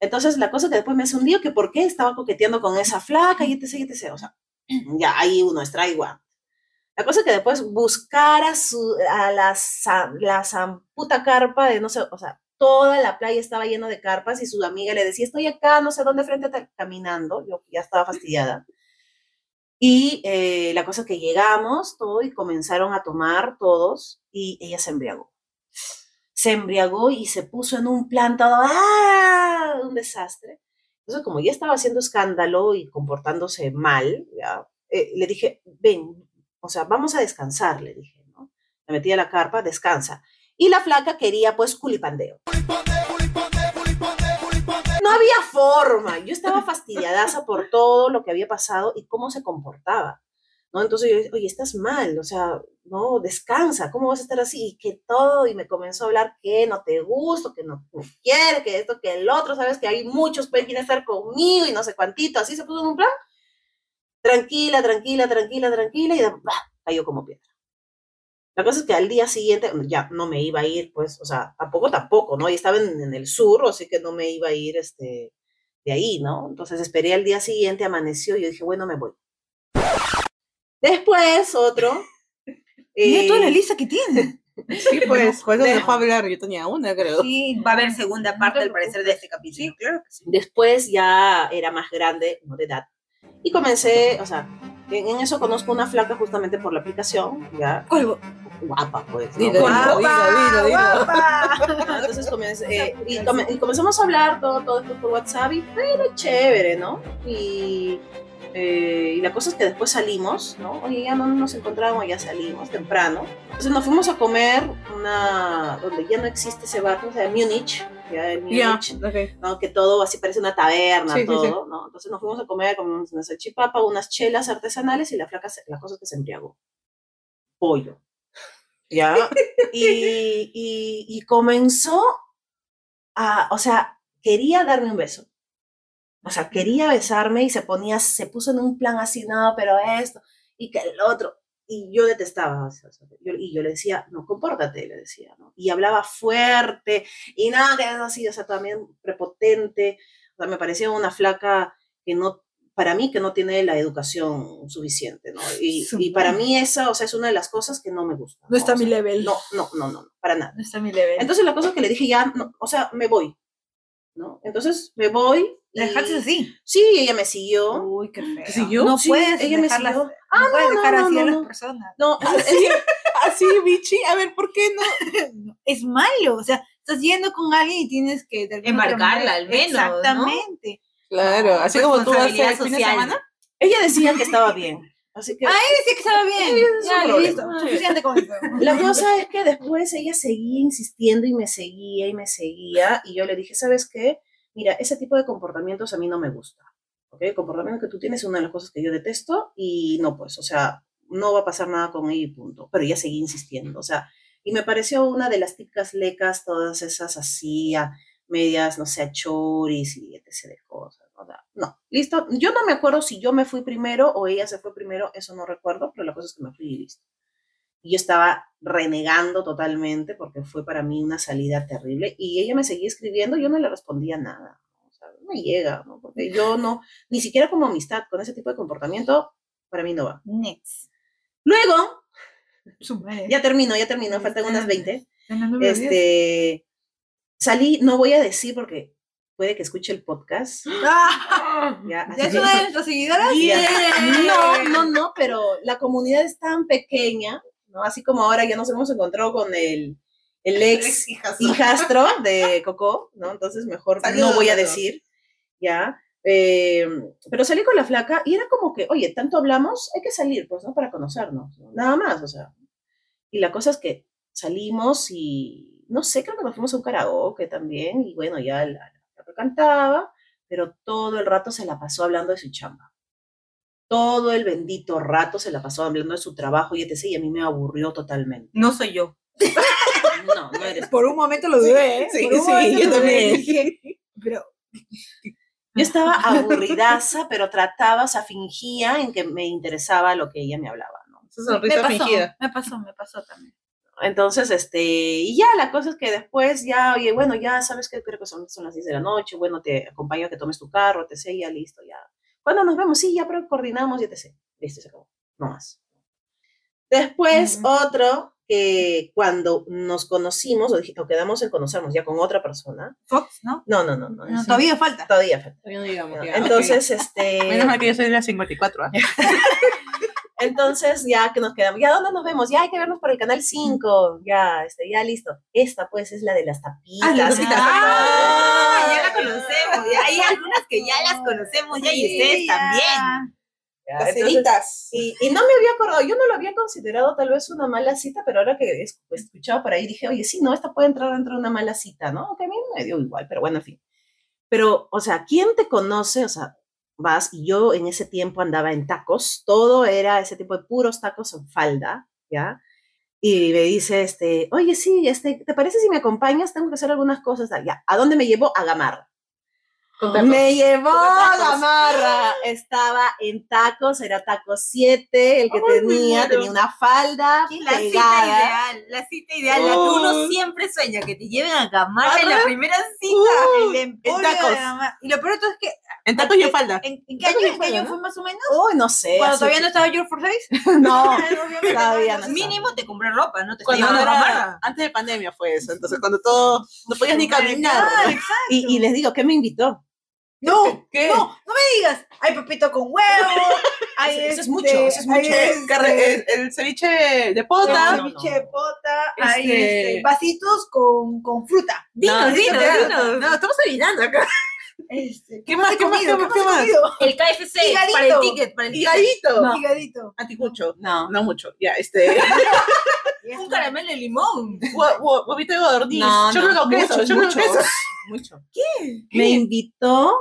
Speaker 1: Entonces la cosa que después me hace un lío que por qué estaba coqueteando con esa flaca y etc, etc. O sea, ya ahí uno extrae igual. La cosa que después buscar a, su, a la, la zamputa carpa de no sé, o sea, toda la playa estaba llena de carpas y su amiga le decía, estoy acá, no sé dónde, frente a tal", caminando. Yo ya estaba fastidiada. Y eh, la cosa que llegamos, todo, y comenzaron a tomar todos, y ella se embriagó. Se embriagó y se puso en un plan todo, ¡ah! Un desastre. Entonces, como ya estaba haciendo escándalo y comportándose mal, eh, le dije, ven, o sea, vamos a descansar, le dije, ¿no? Me metí a la carpa, descansa. Y la flaca quería, pues, culipandeo. No había forma. Yo estaba fastidiadaza por todo lo que había pasado y cómo se comportaba. ¿No? Entonces yo dije, oye, estás mal, o sea, no, descansa, ¿cómo vas a estar así? Y que todo, y me comenzó a hablar que no te gusto, que no me quiere, que esto, que el otro, sabes que hay muchos que quieren estar conmigo y no sé cuántito, así se puso en un plan. Tranquila, tranquila, tranquila, tranquila, y bah, cayó como piedra. La cosa es que al día siguiente ya no me iba a ir, pues, o sea, tampoco, tampoco, ¿no? Y estaba en, en el sur, así que no me iba a ir, este, de ahí, ¿no? Entonces esperé al día siguiente, amaneció, y yo dije, bueno, me voy. Después, otro.
Speaker 2: Mira toda la
Speaker 1: eh,
Speaker 2: lista que tiene.
Speaker 5: Sí, pues, pues
Speaker 1: de-
Speaker 5: dejó hablar. Yo tenía una, creo.
Speaker 2: Sí,
Speaker 4: Va a haber segunda parte, al parecer, de este capítulo.
Speaker 2: claro que sí.
Speaker 1: Después ya era más grande, no de edad. Y comencé, o sea, en, en eso conozco una flaca justamente por la aplicación, ya guapa, pues. ¿no?
Speaker 5: Dilo,
Speaker 1: Guapa,
Speaker 5: dilo, dilo, dilo.
Speaker 1: ¿no? Entonces comencé, eh, y, come- y comenzamos a hablar todo, todo esto por WhatsApp y pero chévere, ¿no? Y, eh, y la cosa es que después salimos, ¿no? Oye, ya no nos encontramos, ya salimos temprano. Entonces nos fuimos a comer una, donde ya no existe ese bar, o sea, Múnich, ya en Múnich.
Speaker 5: ok.
Speaker 1: ¿no? Que todo así parece una taberna,
Speaker 5: Sí, sí,
Speaker 1: todo,
Speaker 5: sí.
Speaker 1: ¿no? Entonces nos fuimos a comer, comimos una salchipapa, unas chelas artesanales y la flaca, se- la cosa es que se embriagó. Pollo. ¿Ya? Y, y, y comenzó a, o sea, quería darme un beso. O sea, quería besarme y se ponía, se puso en un plan así, no, pero esto, y que el otro. Y yo detestaba, o sea, yo- y yo le decía, no, compórtate, le decía, ¿no? Y hablaba fuerte, y nada, que es así, o sea, también prepotente. O sea, me parecía una flaca que no, para mí, que no tiene la educación suficiente, ¿no? Y, y para mí esa, o sea, es una de las cosas que no me gusta.
Speaker 2: No está a
Speaker 1: O
Speaker 2: mi
Speaker 1: sea,
Speaker 2: level.
Speaker 1: No, no, no, no, para nada.
Speaker 2: No está a mi level.
Speaker 1: Entonces la cosa es que le dije, ya, no, o sea, me voy, ¿no? Entonces me voy.
Speaker 2: ¿La dejaste
Speaker 1: y-
Speaker 2: así?
Speaker 1: Sí, ella me siguió.
Speaker 2: Uy, qué feo.
Speaker 5: siguió?
Speaker 2: No
Speaker 1: Sí,
Speaker 2: puedes
Speaker 1: ella me
Speaker 2: dejarlas,
Speaker 1: siguió.
Speaker 2: no
Speaker 1: Ah,
Speaker 2: puedes
Speaker 1: no,
Speaker 2: dejar
Speaker 1: no,
Speaker 2: así
Speaker 1: no,
Speaker 2: a las
Speaker 1: no.
Speaker 2: personas.
Speaker 1: No,
Speaker 5: Así, así, bichi. A ver, ¿por qué no?
Speaker 2: Es malo, o sea, estás yendo con alguien y tienes que
Speaker 4: Embarcarla, al menos, ¿no?
Speaker 2: Exactamente.
Speaker 5: Claro, así
Speaker 4: Pues
Speaker 5: como tú haces el fin de semana.
Speaker 1: ella decía que estaba bien. Así que
Speaker 2: Ay, decía que estaba bien.
Speaker 1: Sí,
Speaker 2: Ya,
Speaker 1: problema.
Speaker 2: listo. Suficiente con eso.
Speaker 1: la cosa es que después ella seguía insistiendo y me seguía y me seguía y yo le dije, ¿sabes qué? Mira, ese tipo de comportamientos a mí no me gusta. ¿Ok? El comportamiento que tú tienes es una de las cosas que yo detesto y no, pues, o sea, no va a pasar nada con ella y punto. Pero ella seguía insistiendo, o sea, y me pareció una de las típicas lecas, todas esas así, a medias, no sé, a choris y etc. de cosas. O sea, no, listo. Yo no me acuerdo si yo me fui primero o ella se fue primero, eso no recuerdo, pero la cosa es que me fui y listo. Y yo estaba renegando totalmente porque fue para mí una salida terrible y ella me seguía escribiendo, yo no le respondía nada. O sea, no me llega, ¿no? Porque yo no, ni siquiera como amistad con ese tipo de comportamiento, para mí no va.
Speaker 2: Next.
Speaker 1: Luego, ya termino, ya termino, faltan unas 20.
Speaker 2: Ganando los días.
Speaker 1: Este, salí, no voy a decir porque puede que escuche el podcast.
Speaker 2: Ah,
Speaker 1: Ya,
Speaker 2: ¿Ya
Speaker 1: así
Speaker 2: es una de nuestras seguidoras?
Speaker 1: No, no, no, pero la comunidad es tan pequeña, ¿no? Así como ahora ya nos hemos encontrado con el, el ex hijastro de Coco, ¿no? Entonces mejor
Speaker 5: Saludos
Speaker 1: no voy a decir, ¿ya? Eh, pero salí con la flaca y era como que, oye, tanto hablamos, hay que salir, pues, ¿no? Para conocernos, ¿no? nada más, o sea. Y la cosa es que salimos y, no sé, creo que nos fuimos a un karaoke también, y bueno, ya la, cantaba, pero todo el rato se la pasó hablando de su chamba. Todo el bendito rato se la pasó hablando de su trabajo y etc. Y a mí me aburrió totalmente.
Speaker 4: No soy yo.
Speaker 1: No, no eres
Speaker 2: Por un momento lo dudé, ¿eh?
Speaker 5: Sí,
Speaker 2: Por un
Speaker 5: sí, yo también.
Speaker 2: Dije, Pero,
Speaker 1: Yo estaba aburridaza, pero trataba, o sea, fingía en que me interesaba lo que ella me hablaba, ¿no?
Speaker 5: Esa
Speaker 2: me
Speaker 5: sonrisa
Speaker 2: pasó,
Speaker 5: fingida.
Speaker 2: me pasó, me pasó también.
Speaker 1: Entonces, este, y ya la cosa es que después ya, oye, bueno, ya sabes que creo que son, son las 10 de la noche, bueno, te acompaño a que tomes tu carro, te sé, ya listo, ya. ¿Cuándo nos vemos? Sí, ya pero coordinamos, ya te sé. Listo, se acabó. No más. Después,
Speaker 2: Ujú.
Speaker 1: otro que cuando nos conocimos o, quedamos en conocernos ya con otra persona.
Speaker 2: Fox, ¿no?
Speaker 1: No, no, no, no.
Speaker 2: No, todavía falta.
Speaker 1: Todavía falta.
Speaker 5: Todavía no llegamos,
Speaker 1: ¿no? Entonces, este.
Speaker 5: Menos mal que yo soy de la 54, ¿ah?
Speaker 1: Entonces, ya que nos quedamos, ¿ya dónde nos vemos? Ya hay que vernos por el canal 5, ya, este, ya listo. Esta, pues, es la de las tapitas.
Speaker 5: Ah, las tapitas.
Speaker 4: Ah, ya la conocemos. ya hay algunas que ya las conocemos ya y ustedes
Speaker 2: ya.
Speaker 4: también.
Speaker 1: Ya,
Speaker 5: Las
Speaker 1: entonces,
Speaker 5: ceritas.
Speaker 1: y, y no me había acordado, yo no lo había considerado tal vez una mala cita, pero ahora que es- escuchaba por ahí dije, oye, sí, no, esta puede entrar dentro de una mala cita, ¿no? Que a mí me dio igual, pero bueno, en fin. Pero, o sea, ¿quién te conoce? O sea, vas, y yo en ese tiempo andaba en tacos, todo era ese tipo de puros tacos en falda, ¿ya? Y me dice, este, oye, sí, este, ¿te parece si me acompañas? Tengo que hacer algunas cosas. Ya, ¿a dónde me llevo? A Gamarra. Me llevó a. Gamarra. Estaba en tacos, era taco 7, el que tenía, tenía una falda
Speaker 4: La cita
Speaker 1: pegada.
Speaker 4: ideal, la cita ideal, la que uno siempre sueña, que te lleven a Gamarra en la primera cita.
Speaker 2: El de
Speaker 5: tacos.
Speaker 2: Y lo peor de todo es que,
Speaker 5: En tacos y en falda.
Speaker 2: ¿en, en qué año,
Speaker 1: y
Speaker 2: en qué año
Speaker 1: falda,
Speaker 2: fue más o menos?
Speaker 1: Uy, no sé.
Speaker 2: Cuando todavía no estaba Your for Face.
Speaker 1: No, todavía no.
Speaker 4: Mínimo te compré ropa, no te
Speaker 5: Cuando
Speaker 4: a
Speaker 5: era- antes de pandemia fue eso. Entonces, cuando todo. No podías ni caminar.
Speaker 2: Exacto.
Speaker 1: Y, y les digo, ¿qué me invitó?
Speaker 2: No,
Speaker 5: ¿Qué?
Speaker 2: no, no me digas. Hay papito con huevo. hay
Speaker 1: Eso es
Speaker 2: este,
Speaker 1: mucho, eso es
Speaker 2: hay
Speaker 1: mucho.
Speaker 2: este,
Speaker 5: el, el ceviche de
Speaker 2: el
Speaker 5: pota.
Speaker 1: no,
Speaker 2: ceviche
Speaker 1: no.
Speaker 2: de pota, hay
Speaker 5: Este-
Speaker 2: este, vasitos con, con fruta.
Speaker 4: Dinos,
Speaker 5: No,
Speaker 4: dinos,
Speaker 5: no,
Speaker 4: dinos.
Speaker 5: No, estamos adivinando acá.
Speaker 2: Este,
Speaker 5: ¿Qué más, qué más, qué más,
Speaker 2: ¿Qué
Speaker 5: qué?
Speaker 4: El KFC,
Speaker 2: Higadito.
Speaker 4: para el ticket, para el ticket.
Speaker 5: Higadito.
Speaker 1: No.
Speaker 2: Higadito.
Speaker 5: Anticucho.
Speaker 1: No.
Speaker 5: No mucho. Ya, este.
Speaker 4: Un caramelo de limón.
Speaker 5: hue- hue- Huevito de codorniz.
Speaker 1: No,
Speaker 5: Choclo
Speaker 1: no,
Speaker 5: con queso.
Speaker 1: mucho, mucho.
Speaker 5: queso.
Speaker 1: Mucho. Me invitó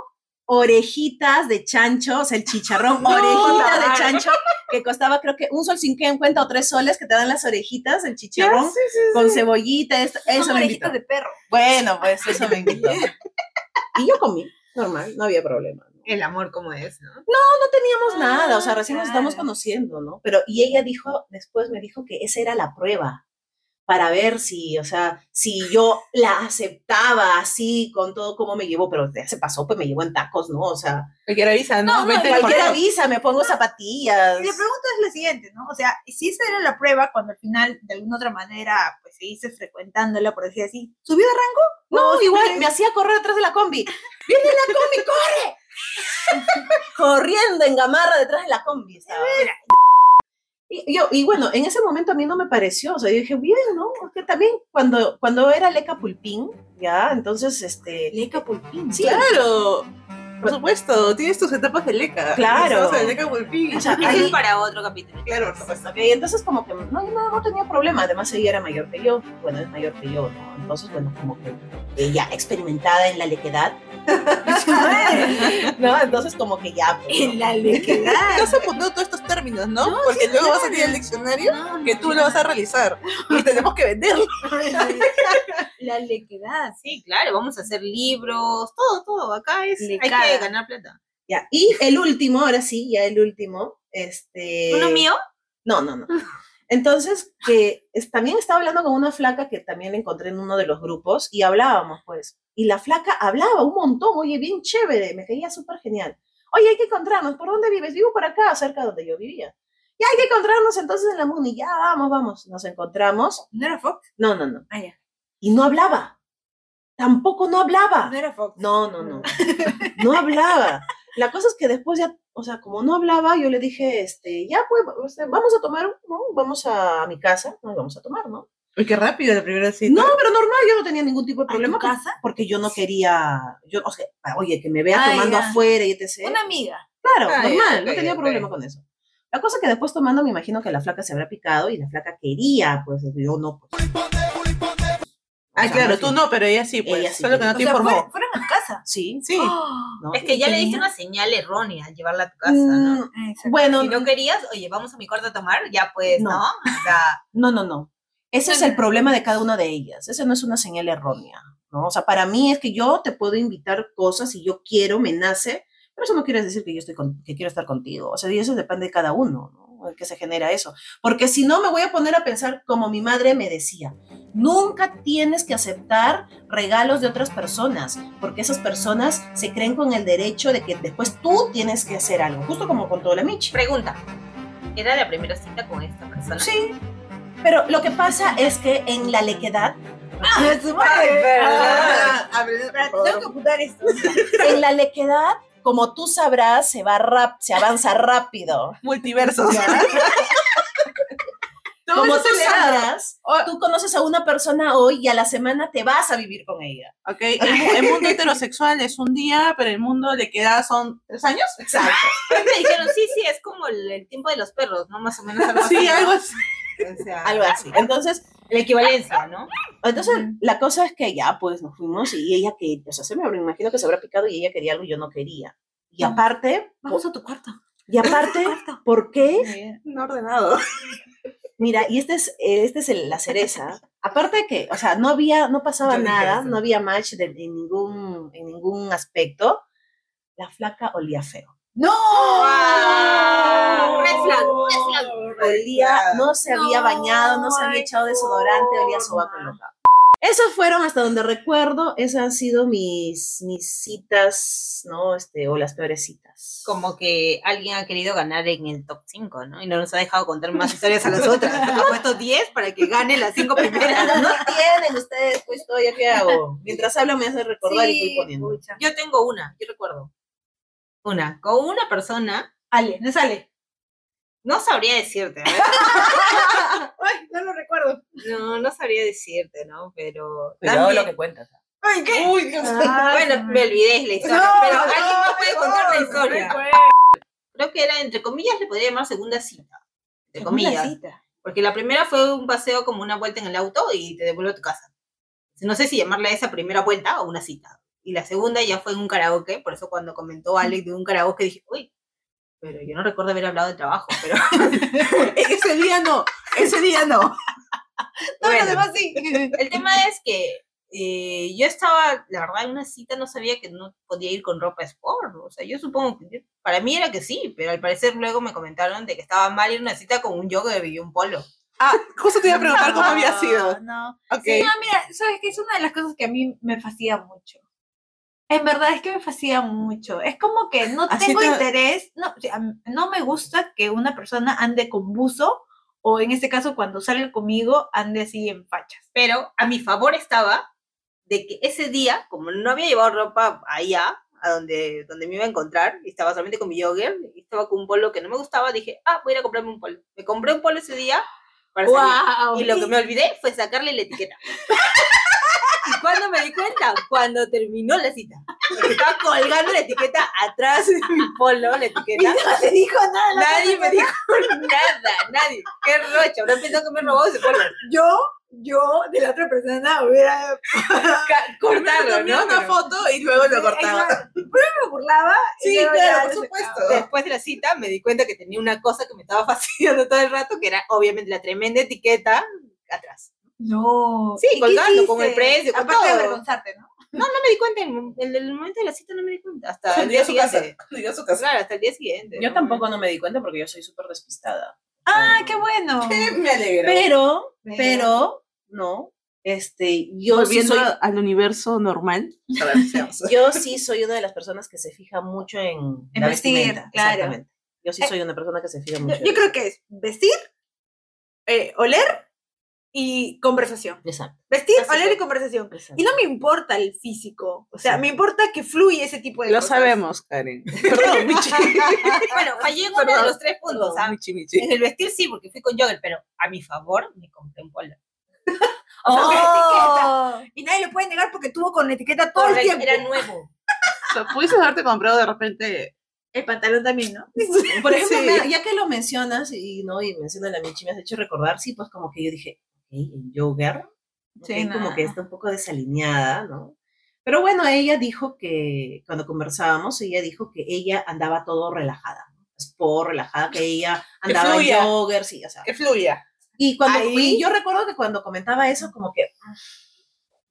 Speaker 1: orejitas de chancho, o sea, el chicharrón,
Speaker 5: No,
Speaker 1: orejitas de chancho, que costaba creo que un sol cincuenta o tres soles que te dan las orejitas, el chicharrón,
Speaker 5: Sí, sí, sí.
Speaker 1: con cebollita, esto- eso
Speaker 2: Son
Speaker 1: me invitó.
Speaker 2: orejitas de perro.
Speaker 1: Bueno, pues eso me invitó. Y yo comí, normal, no había problema. ¿no?
Speaker 4: El amor como es, ¿no?
Speaker 1: no teníamos nada, o sea,
Speaker 2: Ah,
Speaker 1: recién nos estamos conociendo, ¿no? Pero, y ella dijo, después me dijo que esa era la prueba para ver si, o sea, si yo la aceptaba así con todo como me llevó, pero ya se pasó, pues me llevó en tacos, ¿no? O sea,
Speaker 5: Cualquiera avisa, ¿no?
Speaker 2: No,
Speaker 1: cualquier avisa, me pongo zapatillas.
Speaker 2: Y la pregunta es la siguiente, ¿no? O sea, si esa era la prueba, cuando al final, de alguna otra manera, pues se hice frecuentándola, por decir así, ¿subió de rango?
Speaker 1: No,
Speaker 2: ¿O
Speaker 1: igual, me hacía correr detrás de la combi. ¡Viene la combi, corre! Corriendo en gamarra detrás de la combi. estaba. Y, yo, y bueno, en ese momento a mí no me pareció, o sea, yo dije, bien, ¿no? Porque también cuando, cuando era Leca Pulpín, ya, entonces, este...
Speaker 2: Leca Pulpín.
Speaker 1: Sí,
Speaker 5: Claro. Por supuesto, tienes tus etapas de leca.
Speaker 1: Claro.
Speaker 5: O sea, leca.
Speaker 1: O sea, ahí-
Speaker 4: es para otro capítulo.
Speaker 5: Claro, por supuesto.
Speaker 1: Ok, entonces como que no, no, no tenía problema, además ella era mayor que yo, bueno, es mayor que yo, ¿no? Entonces, bueno, como que ella experimentada en la lequedad, ¿no? Entonces como que ya, pues,
Speaker 2: En la lequedad.
Speaker 5: Te has apuntado todos estos términos, ¿no? Porque luego vas a tener el diccionario que tú lo vas a realizar. Y tenemos que venderlo.
Speaker 2: La lequedad.
Speaker 4: Sí, claro, vamos a hacer libros, todo, todo. Acá es, hay Que ganar plata.
Speaker 1: ya. Y el último, ahora sí, ya el último, este...
Speaker 4: ¿Uno mío?
Speaker 1: No, no, no. Entonces, que es- también estaba hablando con una flaca que también encontré en uno de los grupos y hablábamos, pues. Y la flaca hablaba un montón, oye, bien chévere, me caía súper genial. Oye, hay que encontrarnos, ¿por dónde vives? Vivo por acá, cerca de donde yo vivía. Ya hay que encontrarnos entonces en la Muni, ya vamos, vamos. Nos encontramos.
Speaker 2: ¿No era Fox?
Speaker 1: No, no, no.
Speaker 2: Ah, ya.
Speaker 1: Y no hablaba. Tampoco no hablaba.
Speaker 2: No era Fox.
Speaker 1: No, no, no. No hablaba. La cosa es que después ya, o sea, como no hablaba, yo le dije, este, ya pues, vamos a tomar, ¿no? Vamos a mi casa, ¿no? Vamos a tomar, ¿no?
Speaker 5: Uy, qué rápido la primera cita.
Speaker 1: No, pero normal, yo no tenía ningún tipo de
Speaker 2: ¿A tu
Speaker 1: problema. por-
Speaker 2: casa?
Speaker 1: Porque yo no quería, yo, o sea, oye, que me vea
Speaker 2: Ah,
Speaker 1: tomando
Speaker 2: ya.
Speaker 1: afuera y etc.
Speaker 2: Una amiga.
Speaker 1: Claro,
Speaker 5: Ah, ya,
Speaker 1: normal, no tenía problema con eso. La cosa es que después tomando, me imagino que la flaca se habrá picado y la flaca quería, pues yo no. Pues.
Speaker 5: Ah,
Speaker 1: sea,
Speaker 5: claro, tú no, pero ella sí, pues.
Speaker 1: Ella sí.
Speaker 5: Solo que no
Speaker 2: O
Speaker 5: te
Speaker 2: sea,
Speaker 5: informó.
Speaker 2: fueron, fueron a casa.
Speaker 1: Sí,
Speaker 5: Sí.
Speaker 1: ¿no?
Speaker 4: Es que ya le diste una señal errónea al llevarla a tu casa, ¿no?
Speaker 1: Mm. Bueno,
Speaker 4: Si no querías, oye, vamos a mi cuarto a tomar, ya pues,
Speaker 1: No.
Speaker 4: ¿no? O sea,
Speaker 1: No, no, no. Ese es el problema de cada una de ellas. Esa no es una señal errónea, ¿no? O sea, para mí es que yo te puedo invitar cosas y yo quiero, me nace, pero eso no quiere decir que yo estoy con- que quiero estar contigo. O sea, y eso depende de cada uno, ¿no? Que se genera eso. Porque si no, me voy a poner a pensar como mi madre me decía, nunca tienes que aceptar regalos de otras personas, porque esas personas se creen con el derecho de que después tú tienes que hacer algo, justo como con todo la Michi.
Speaker 4: pregunta. ¿Era la primera cita con esta persona?
Speaker 1: Sí, pero lo que pasa es que en la lequedad,
Speaker 2: Ah, su madre.
Speaker 5: Ah, a ver,
Speaker 2: tengo que apuntar esto.
Speaker 1: en la lequedad, como tú sabrás, se va rap, se avanza rápido.
Speaker 5: Multiversos.
Speaker 1: Como tú sabrás,
Speaker 5: Oh.
Speaker 1: tú conoces a una persona hoy y a la semana te vas a vivir con ella.
Speaker 5: Ok, el, mu- el mundo heterosexual es un día, pero el mundo le queda son tres años.
Speaker 1: Exacto.
Speaker 4: Me dijeron, sí, sí, es como el, el tiempo de los perros, ¿no? Más o menos algo así.
Speaker 5: Sí, algo así.
Speaker 4: O sea,
Speaker 1: Algo así. Entonces,
Speaker 4: la equivalencia, ¿no?
Speaker 1: entonces la cosa es que ya, pues nos fuimos y ella que, o sea, se me me imagino que se habrá picado y ella quería algo y yo no quería. Y aparte,
Speaker 2: Vamos a tu cuarto.
Speaker 1: y aparte, ¿por qué?
Speaker 5: No ordenado.
Speaker 1: Mira, y este es, este es el- la cereza. Aparte de que, o sea, no había, no pasaba
Speaker 5: Yo
Speaker 1: nada, no había match de, en, ningún, en ningún aspecto. La flaca olía feo.
Speaker 2: ¡No!
Speaker 4: Wow. Flag.
Speaker 1: Olía, no se había bañado, no se había echado desodorante, olía a
Speaker 2: forma.
Speaker 1: sobaco loca. Esos fueron hasta donde recuerdo, esas han sido mis, mis citas, ¿no? Este, o las peores citas.
Speaker 4: Como que alguien ha querido ganar en el top 5, ¿no? Y no nos ha dejado contar más historias a las otras. Ha puesto 10 para que gane las 5 primeras.
Speaker 1: no tienen ustedes, pues, todavía qué hago. Mientras hablo me hace recordar y voy poniendo.
Speaker 2: pucha.
Speaker 4: Yo tengo una, yo recuerdo. Una, con una persona,
Speaker 2: Ale, no sale.
Speaker 4: No sabría decirte, ver,
Speaker 2: Ay, no lo recuerdo.
Speaker 4: no, no sabría decirte, ¿no? Pero
Speaker 1: Cuidado
Speaker 4: también-
Speaker 1: lo que cuentas.
Speaker 2: Ay, ¿qué?
Speaker 5: Uy, Dios.
Speaker 4: bueno, me olvidé la historia, pero alguien me puede contar la historia. Creo que era, entre comillas, le podría llamar segunda cita, entre comillas,
Speaker 2: cita.
Speaker 4: porque la primera fue un paseo como una vuelta en el auto y te devuelvo a tu casa. No sé si llamarla esa primera vuelta o una cita. Y la segunda ya fue en un karaoke, por eso cuando comentó Alex de un karaoke dije, uy, pero yo no recuerdo haber hablado de trabajo, pero
Speaker 5: Ese día no. Ese día no.
Speaker 2: Todo
Speaker 4: Bueno.
Speaker 2: demás sí.
Speaker 4: el tema es que eh, yo estaba, la verdad, en una cita no sabía que no podía ir con ropa sport. O sea, yo supongo que para mí era que sí, pero al parecer luego me comentaron de que estaba mal ir a una cita con un jogger y un polo.
Speaker 5: Ah, justo te iba a preguntar cómo había sido.
Speaker 2: No.
Speaker 5: Ok.
Speaker 2: Sí, no, mira, sabes que es una de las cosas que a mí me fascina mucho. En verdad es que me fascina mucho. Es como que no
Speaker 5: Así
Speaker 2: tengo
Speaker 5: te-
Speaker 2: interés, no, no me gusta que una persona ande con buzo o en este caso cuando salga conmigo ande así en fachas.
Speaker 4: Pero a mi favor estaba de que ese día, como no había llevado ropa allá, a donde, donde me iba a encontrar, y estaba solamente con mi jogger, y estaba con un polo que no me gustaba, dije, ah, voy a ir a comprarme un polo. Me compré un polo ese día para salir.
Speaker 2: ¡Wow!
Speaker 4: Y lo que me olvidé fue sacarle la etiqueta. ¿Y cuándo me di cuenta? Cuando terminó la cita. Porque estaba colgando la etiqueta atrás de mi polo, la etiqueta.
Speaker 2: no te dijo nada.
Speaker 4: Nadie me dijo nada, nadie. Qué rocha, habrán pensado que me robó ese polo.
Speaker 2: Yo, yo de la otra persona hubiera
Speaker 5: Tomé
Speaker 4: ¿no?
Speaker 5: una
Speaker 4: Pero
Speaker 5: foto y luego lo cortaba.
Speaker 2: Primero me burlaba. y
Speaker 5: Sí, claro, por supuesto.
Speaker 4: Después de la cita me di cuenta que tenía una cosa que me estaba fastidiando todo el rato, que era obviamente la tremenda etiqueta atrás.
Speaker 2: No.
Speaker 4: Sí,
Speaker 2: ¿y qué
Speaker 4: colgando, con el precio, con
Speaker 2: Aparte de
Speaker 4: todo.
Speaker 2: avergonzarte, ¿no?
Speaker 4: No, no me di cuenta, en el, en el momento de la cita no me di cuenta, hasta el día siguiente.
Speaker 5: Su casa.
Speaker 4: Claro, hasta el día siguiente.
Speaker 1: Yo
Speaker 4: ¿no?
Speaker 1: tampoco no me di cuenta porque yo soy súper despistada.
Speaker 2: ¡Ah, qué bueno!
Speaker 5: Me alegra.
Speaker 1: Pero,
Speaker 2: Pero-
Speaker 1: pero, no, este, yo sí
Speaker 5: Volviendo
Speaker 1: soy,
Speaker 5: al universo normal.
Speaker 1: Yo sí soy una de las personas que se fija mucho en,
Speaker 2: En
Speaker 1: la
Speaker 2: vestir,
Speaker 1: vestimenta,
Speaker 2: claro.
Speaker 1: exactamente. Yo sí
Speaker 2: Eh,
Speaker 1: soy una persona que se fija
Speaker 2: Yo,
Speaker 1: mucho.
Speaker 2: yo creo que es vestir, eh, oler y conversación.
Speaker 1: Exacto,
Speaker 2: Vestir,
Speaker 1: Así
Speaker 2: oler y conversación.
Speaker 1: exacto.
Speaker 2: Y no me importa el físico. O sea,
Speaker 1: Sí.
Speaker 2: me importa que fluya ese tipo de
Speaker 5: Lo
Speaker 2: cosas.
Speaker 5: sabemos, Karen. Perdón, Michi.
Speaker 4: Bueno, fallé en uno de los tres puntos.
Speaker 5: Perdón,
Speaker 4: ¿ah?
Speaker 5: Michi, Michi.
Speaker 4: En el vestir sí, porque fui con jogger, pero a mi favor me compré un polo.
Speaker 2: Oh. Y nadie le puede negar porque tuvo con etiqueta todo el tiempo.
Speaker 4: Era nuevo.
Speaker 5: O sea, pudiste haberte comprado de repente.
Speaker 2: El pantalón también, ¿no?
Speaker 1: Por ejemplo,
Speaker 5: Sí.
Speaker 1: ya que lo mencionas y no y mencionas la Michi, me has hecho recordar, sí, pues como que yo dije, jogger,
Speaker 2: Sí,
Speaker 1: ok, como que está un poco desalineada, ¿no? Pero bueno, ella dijo que, cuando conversábamos, ella dijo que ella andaba todo relajada, ¿no? Sport, relajada, que ella
Speaker 5: Que
Speaker 1: andaba en
Speaker 5: fluya.
Speaker 1: jogger, sí, o sea.
Speaker 5: Que fluya.
Speaker 1: Y cuando
Speaker 2: Ahí-
Speaker 1: yo recuerdo que cuando comentaba eso, como que,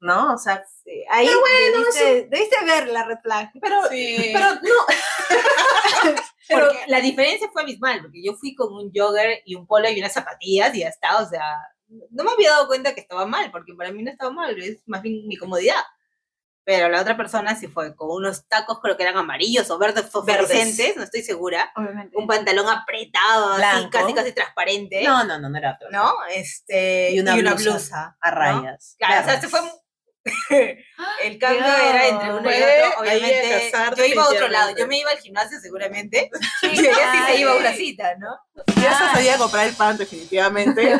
Speaker 1: ¿no? O sea,
Speaker 2: Sí, ahí
Speaker 1: Pero bueno,
Speaker 2: debiste, debiste ver la red flag.
Speaker 1: pero,
Speaker 5: Sí.
Speaker 1: pero no,
Speaker 4: Pero la diferencia fue abismal, porque yo fui con un jogger y un polo y unas zapatillas y ya está, o sea, no me había dado cuenta que estaba mal, porque para mí no estaba mal, es más bien mi comodidad. Pero la otra persona sí fue con unos tacos, creo que eran amarillos o verdes fosforescentes, no estoy segura.
Speaker 2: Obviamente.
Speaker 4: Un pantalón apretado, así, casi casi transparente.
Speaker 1: no, no, no, no era otro.
Speaker 4: ¿no? Este,
Speaker 1: Y una blusa.
Speaker 4: blusa.
Speaker 1: A rayas.
Speaker 4: Claro, o sea, se fue. El cambio
Speaker 2: Dios.
Speaker 4: era entre uno y otro. Obviamente, yo iba a otro lado. Yo me iba al gimnasio seguramente. Y ella sí se iba a una cita, ¿no?
Speaker 5: Ya se salía a comprar el pan, definitivamente.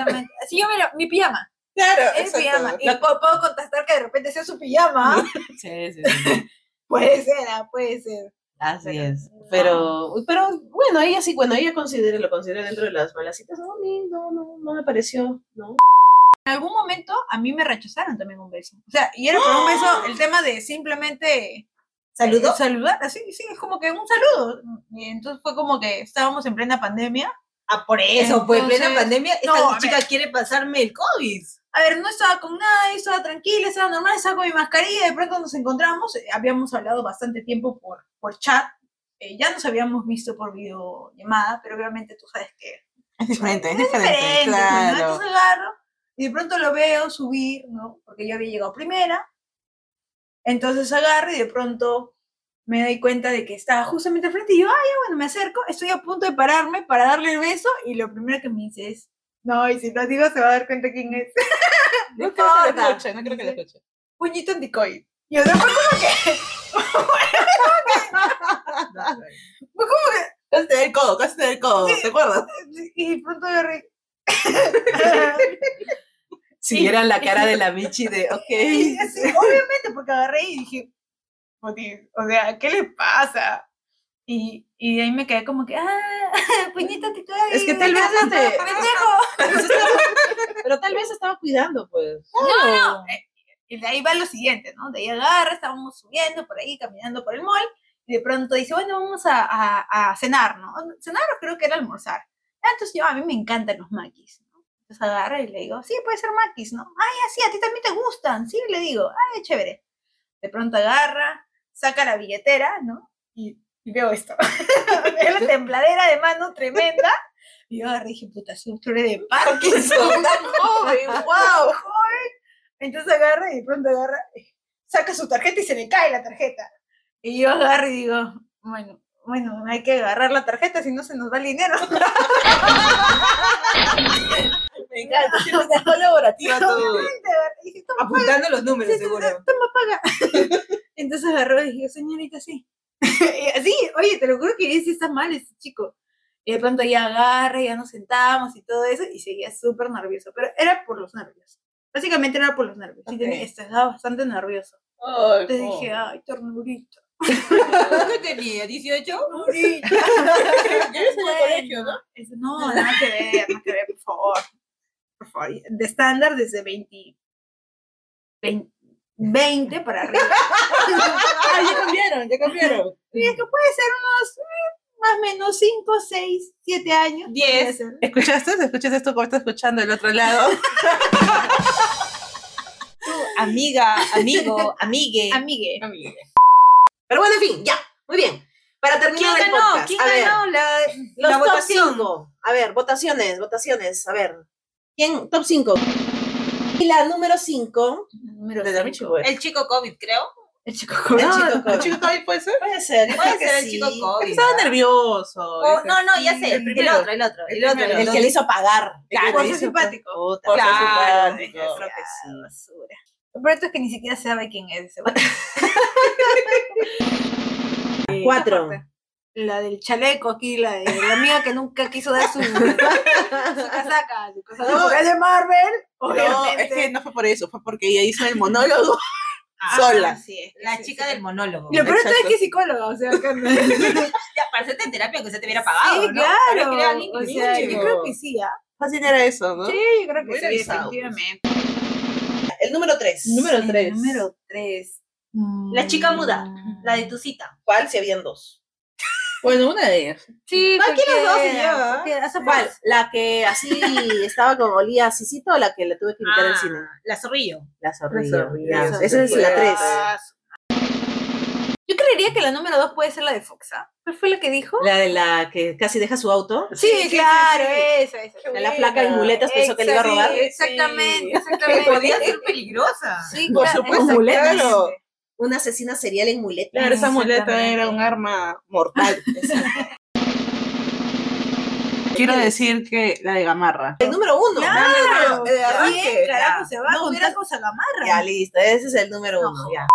Speaker 2: Así yo me lo- mi pijama.
Speaker 5: Claro, exacto.
Speaker 2: pijama. Y puedo, puedo contestar que de repente sea su pijama.
Speaker 1: Sí, sí, sí.
Speaker 2: puede ser, ah, puede ser.
Speaker 1: Así
Speaker 2: Pero-
Speaker 1: es. Pero, pero bueno, ella sí, bueno, ella considera, lo considera dentro de las malas citas. No, a mí no, no, no me pareció, ¿no?
Speaker 2: En algún momento a mí me rechazaron también un beso. O sea, y era por un beso el tema de simplemente
Speaker 4: ¿Saludo?
Speaker 2: saludar, así, sí, es como que un saludo. Y entonces fue como que estábamos en plena pandemia.
Speaker 4: Ah, por eso, pues en plena pandemia, esta
Speaker 2: no,
Speaker 4: chica quiere pasarme el COVID.
Speaker 2: A ver, no estaba con nadie, estaba tranquila, estaba normal, estaba con mi mascarilla, de pronto nos encontramos, eh, habíamos hablado bastante tiempo por, por chat, eh, ya nos habíamos visto por videollamada, pero obviamente tú sabes que
Speaker 5: Es diferente, es
Speaker 2: es
Speaker 5: diferente.
Speaker 2: diferente, ¿no?
Speaker 5: Claro.
Speaker 2: Entonces agarro y de pronto lo veo subir, ¿no? Porque yo había llegado primera. Entonces agarro y de pronto me doy cuenta de que estaba justamente al frente y yo, ah, ya bueno, me acerco, estoy a punto de pararme para darle el beso y lo primero que me dice es, no, y si no digo se va a dar cuenta quién es.
Speaker 5: No creo que
Speaker 2: importa.
Speaker 5: escuche, no creo que escuche.
Speaker 2: Puñito anticoid. Y yo después como que, fue como que,
Speaker 5: Casi te da el codo, casi te da el codo, ¿te acuerdas?
Speaker 2: y pronto yo.
Speaker 1: Si vieran la cara de la Michi de, ok.
Speaker 2: Y así, obviamente, porque agarré y dije, "Joder, o sea, ¿qué le pasa? Y, y de ahí me quedé como que, ah, puñito te
Speaker 1: Es que tal vez este,
Speaker 2: pendejo.
Speaker 1: pero tal vez estaba cuidando, pues.
Speaker 2: No, no. eh, Y de ahí va lo siguiente, ¿no? De ahí agarra, estábamos subiendo por ahí, caminando por el mall, y de pronto dice, bueno, vamos a, a, a cenar, ¿no? Cenar o creo que era almorzar. Ah, Entonces yo, a mí me encantan los maquis. Entonces agarra y le digo, sí, puede ser maquis, ¿no? Ay, así, a ti también te gustan, sí, le digo, ay, chévere. De pronto agarra, saca la billetera, ¿no? Y, y veo esto. veo la tembladera de mano tremenda. Y yo agarré y dije, puta, sufre de Parkinson, tan joven, wow, joven. Entonces agarra y de pronto agarra, saca su tarjeta y se le cae la tarjeta. Y yo agarro y digo, bueno, bueno, hay que agarrar la tarjeta si no se nos va el dinero.
Speaker 1: Me encanta, siempre es colaborativa todo.
Speaker 2: Y
Speaker 4: Apuntando los números,
Speaker 2: Sí, sí,
Speaker 4: seguro.
Speaker 2: sí, toma, paga. Entonces agarró y dije, señorita, sí. Y así, oye, te lo juro que sí está mal ese chico. Y de pronto ya agarra, ya nos sentamos y todo eso, y seguía súper nervioso. Pero era por los nervios. Básicamente era por los nervios. Sí, tenía- estaba bastante nervioso.
Speaker 5: Ay,
Speaker 2: Entonces
Speaker 5: no.
Speaker 2: dije, ay, ternurita.
Speaker 4: ¿Qué tenía? ¿18?
Speaker 2: Ternurita.
Speaker 5: Ya ves en el colegio, ¿no?
Speaker 2: Eso, no, nada que ver, nada que ver, por favor. Por favor. De estándar desde 20, 20, 20 para arriba.
Speaker 5: Ah, ya cambiaron, ya cambiaron.
Speaker 2: Y es que puede ser unos eh, más o menos 5, 6, 7 años.
Speaker 4: Diez.
Speaker 2: puede ser.
Speaker 5: ¿Escuchaste? ¿Escuchaste esto como está escuchando el otro lado?
Speaker 4: Tú, amiga, amigo, amigue.
Speaker 2: Amigue.
Speaker 1: Pero bueno, en fin, ya, muy bien. Para
Speaker 4: ¿Quién
Speaker 1: terminar el
Speaker 4: ganó?
Speaker 1: podcast,
Speaker 4: ¿Quién
Speaker 1: a ver,
Speaker 4: ganó la,
Speaker 1: los
Speaker 4: la votación.
Speaker 1: 5. A ver, votaciones, votaciones. A ver. ¿Quién? Top 5. Y la número 5.
Speaker 2: Número
Speaker 5: De Da Vinci,
Speaker 2: cinco.
Speaker 5: güey.
Speaker 4: El chico COVID, creo.
Speaker 2: El chico
Speaker 1: El
Speaker 2: COVID.
Speaker 1: chico
Speaker 5: ¿El
Speaker 1: COVID.
Speaker 5: chico COVID puede ser?
Speaker 1: Puede ser,
Speaker 4: Puede ser el
Speaker 1: sí.
Speaker 4: chico COVID.
Speaker 5: Estaba nervioso.
Speaker 4: O- no, no, ya sé.
Speaker 5: El
Speaker 4: El, otro, el otro.
Speaker 5: El
Speaker 4: El, otro.
Speaker 5: primero.
Speaker 1: El que le hizo pagar.
Speaker 5: Claro,
Speaker 2: Por ser simpático.
Speaker 1: Puta,
Speaker 5: Por ser
Speaker 1: claro,
Speaker 5: simpático.
Speaker 1: creo que sí.
Speaker 2: basura. Lo peor es que ni siquiera sabe quién es.
Speaker 1: Cuatro.
Speaker 2: La del chaleco aquí, la de la amiga que nunca quiso dar su, su casaca. Su casaca
Speaker 5: No.
Speaker 2: es de Marvel.
Speaker 5: No, es que no fue por eso, fue porque ella hizo el monólogo.
Speaker 2: Ah,
Speaker 5: sola.
Speaker 2: sí, es que
Speaker 4: La
Speaker 2: sí,
Speaker 4: chica
Speaker 2: sí.
Speaker 4: del monólogo.
Speaker 2: Lo peor es que es psicóloga, o sea, que no-
Speaker 4: Ya, para hacerte en terapia, que se te hubiera pagado,
Speaker 2: Sí,
Speaker 4: ¿no?
Speaker 2: Claro. O sea, yo creo que sí, ¿ah?
Speaker 5: Fácil era eso, ¿no?
Speaker 2: Sí, yo creo que
Speaker 5: Hubiera
Speaker 2: sí,
Speaker 5: avisado, pues.
Speaker 2: efectivamente.
Speaker 1: El número 3.
Speaker 5: Número
Speaker 2: El
Speaker 5: 3.
Speaker 2: Número 3.
Speaker 4: La chica muda, la de tu cita.
Speaker 1: ¿Cuál? Si habían dos.
Speaker 5: Bueno, una de ellas.
Speaker 2: Sí,
Speaker 1: Cualquiera de los dos se
Speaker 2: cualquiera,
Speaker 1: lleva.
Speaker 2: cualquiera, esa fue-
Speaker 1: ¿Cuál? ¿La que así estaba como olía a Cicito o la que le tuve que invitar al
Speaker 4: Ah,
Speaker 1: cine?
Speaker 4: La zorrillo.
Speaker 1: La zorrilla.
Speaker 5: zorrilla,
Speaker 1: Esa es la 3.
Speaker 2: Ah, Yo creería que la número 2 puede ser la de Foxa. ¿Cuál fue la que dijo?
Speaker 1: La de la que casi deja su auto.
Speaker 2: Sí, claro, esa, esa.
Speaker 1: Que la flaca en muletas pensó que le iba a robar.
Speaker 2: Exactamente, exactamente.
Speaker 4: Podía ser peligrosa.
Speaker 2: Sí,
Speaker 5: Por
Speaker 2: claro,
Speaker 5: supuesto,
Speaker 2: exactamente.
Speaker 5: claro.
Speaker 1: Una asesina serial en muletas.
Speaker 5: Claro, esa muleta era un arma mortal. Quiero decir que la de Gamarra.
Speaker 1: El número uno.
Speaker 2: Claro,
Speaker 1: de arranque.
Speaker 2: ¿Quién carajo se va
Speaker 1: No
Speaker 2: a gamarra?
Speaker 1: Ya, listo. Ese es el número
Speaker 2: No.
Speaker 1: uno. Ya.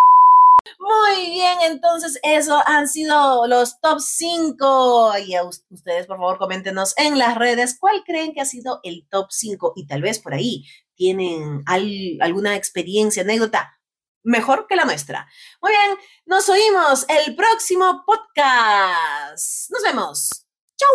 Speaker 1: Muy bien, entonces eso han sido los top 5. Y a us- ustedes, por favor, coméntenos en las redes cuál creen que ha sido el top 5 y tal vez por ahí tienen al- alguna experiencia, anécdota mejor que la nuestra. Muy bien, nos oímos el próximo podcast. Nos vemos. Chau.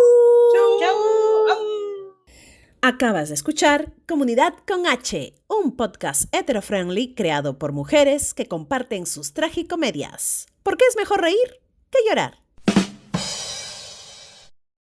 Speaker 3: Acabas de escuchar Comunidad con H, un podcast hetero-friendly creado por mujeres que comparten sus tragicomedias. Porque es mejor reír que llorar.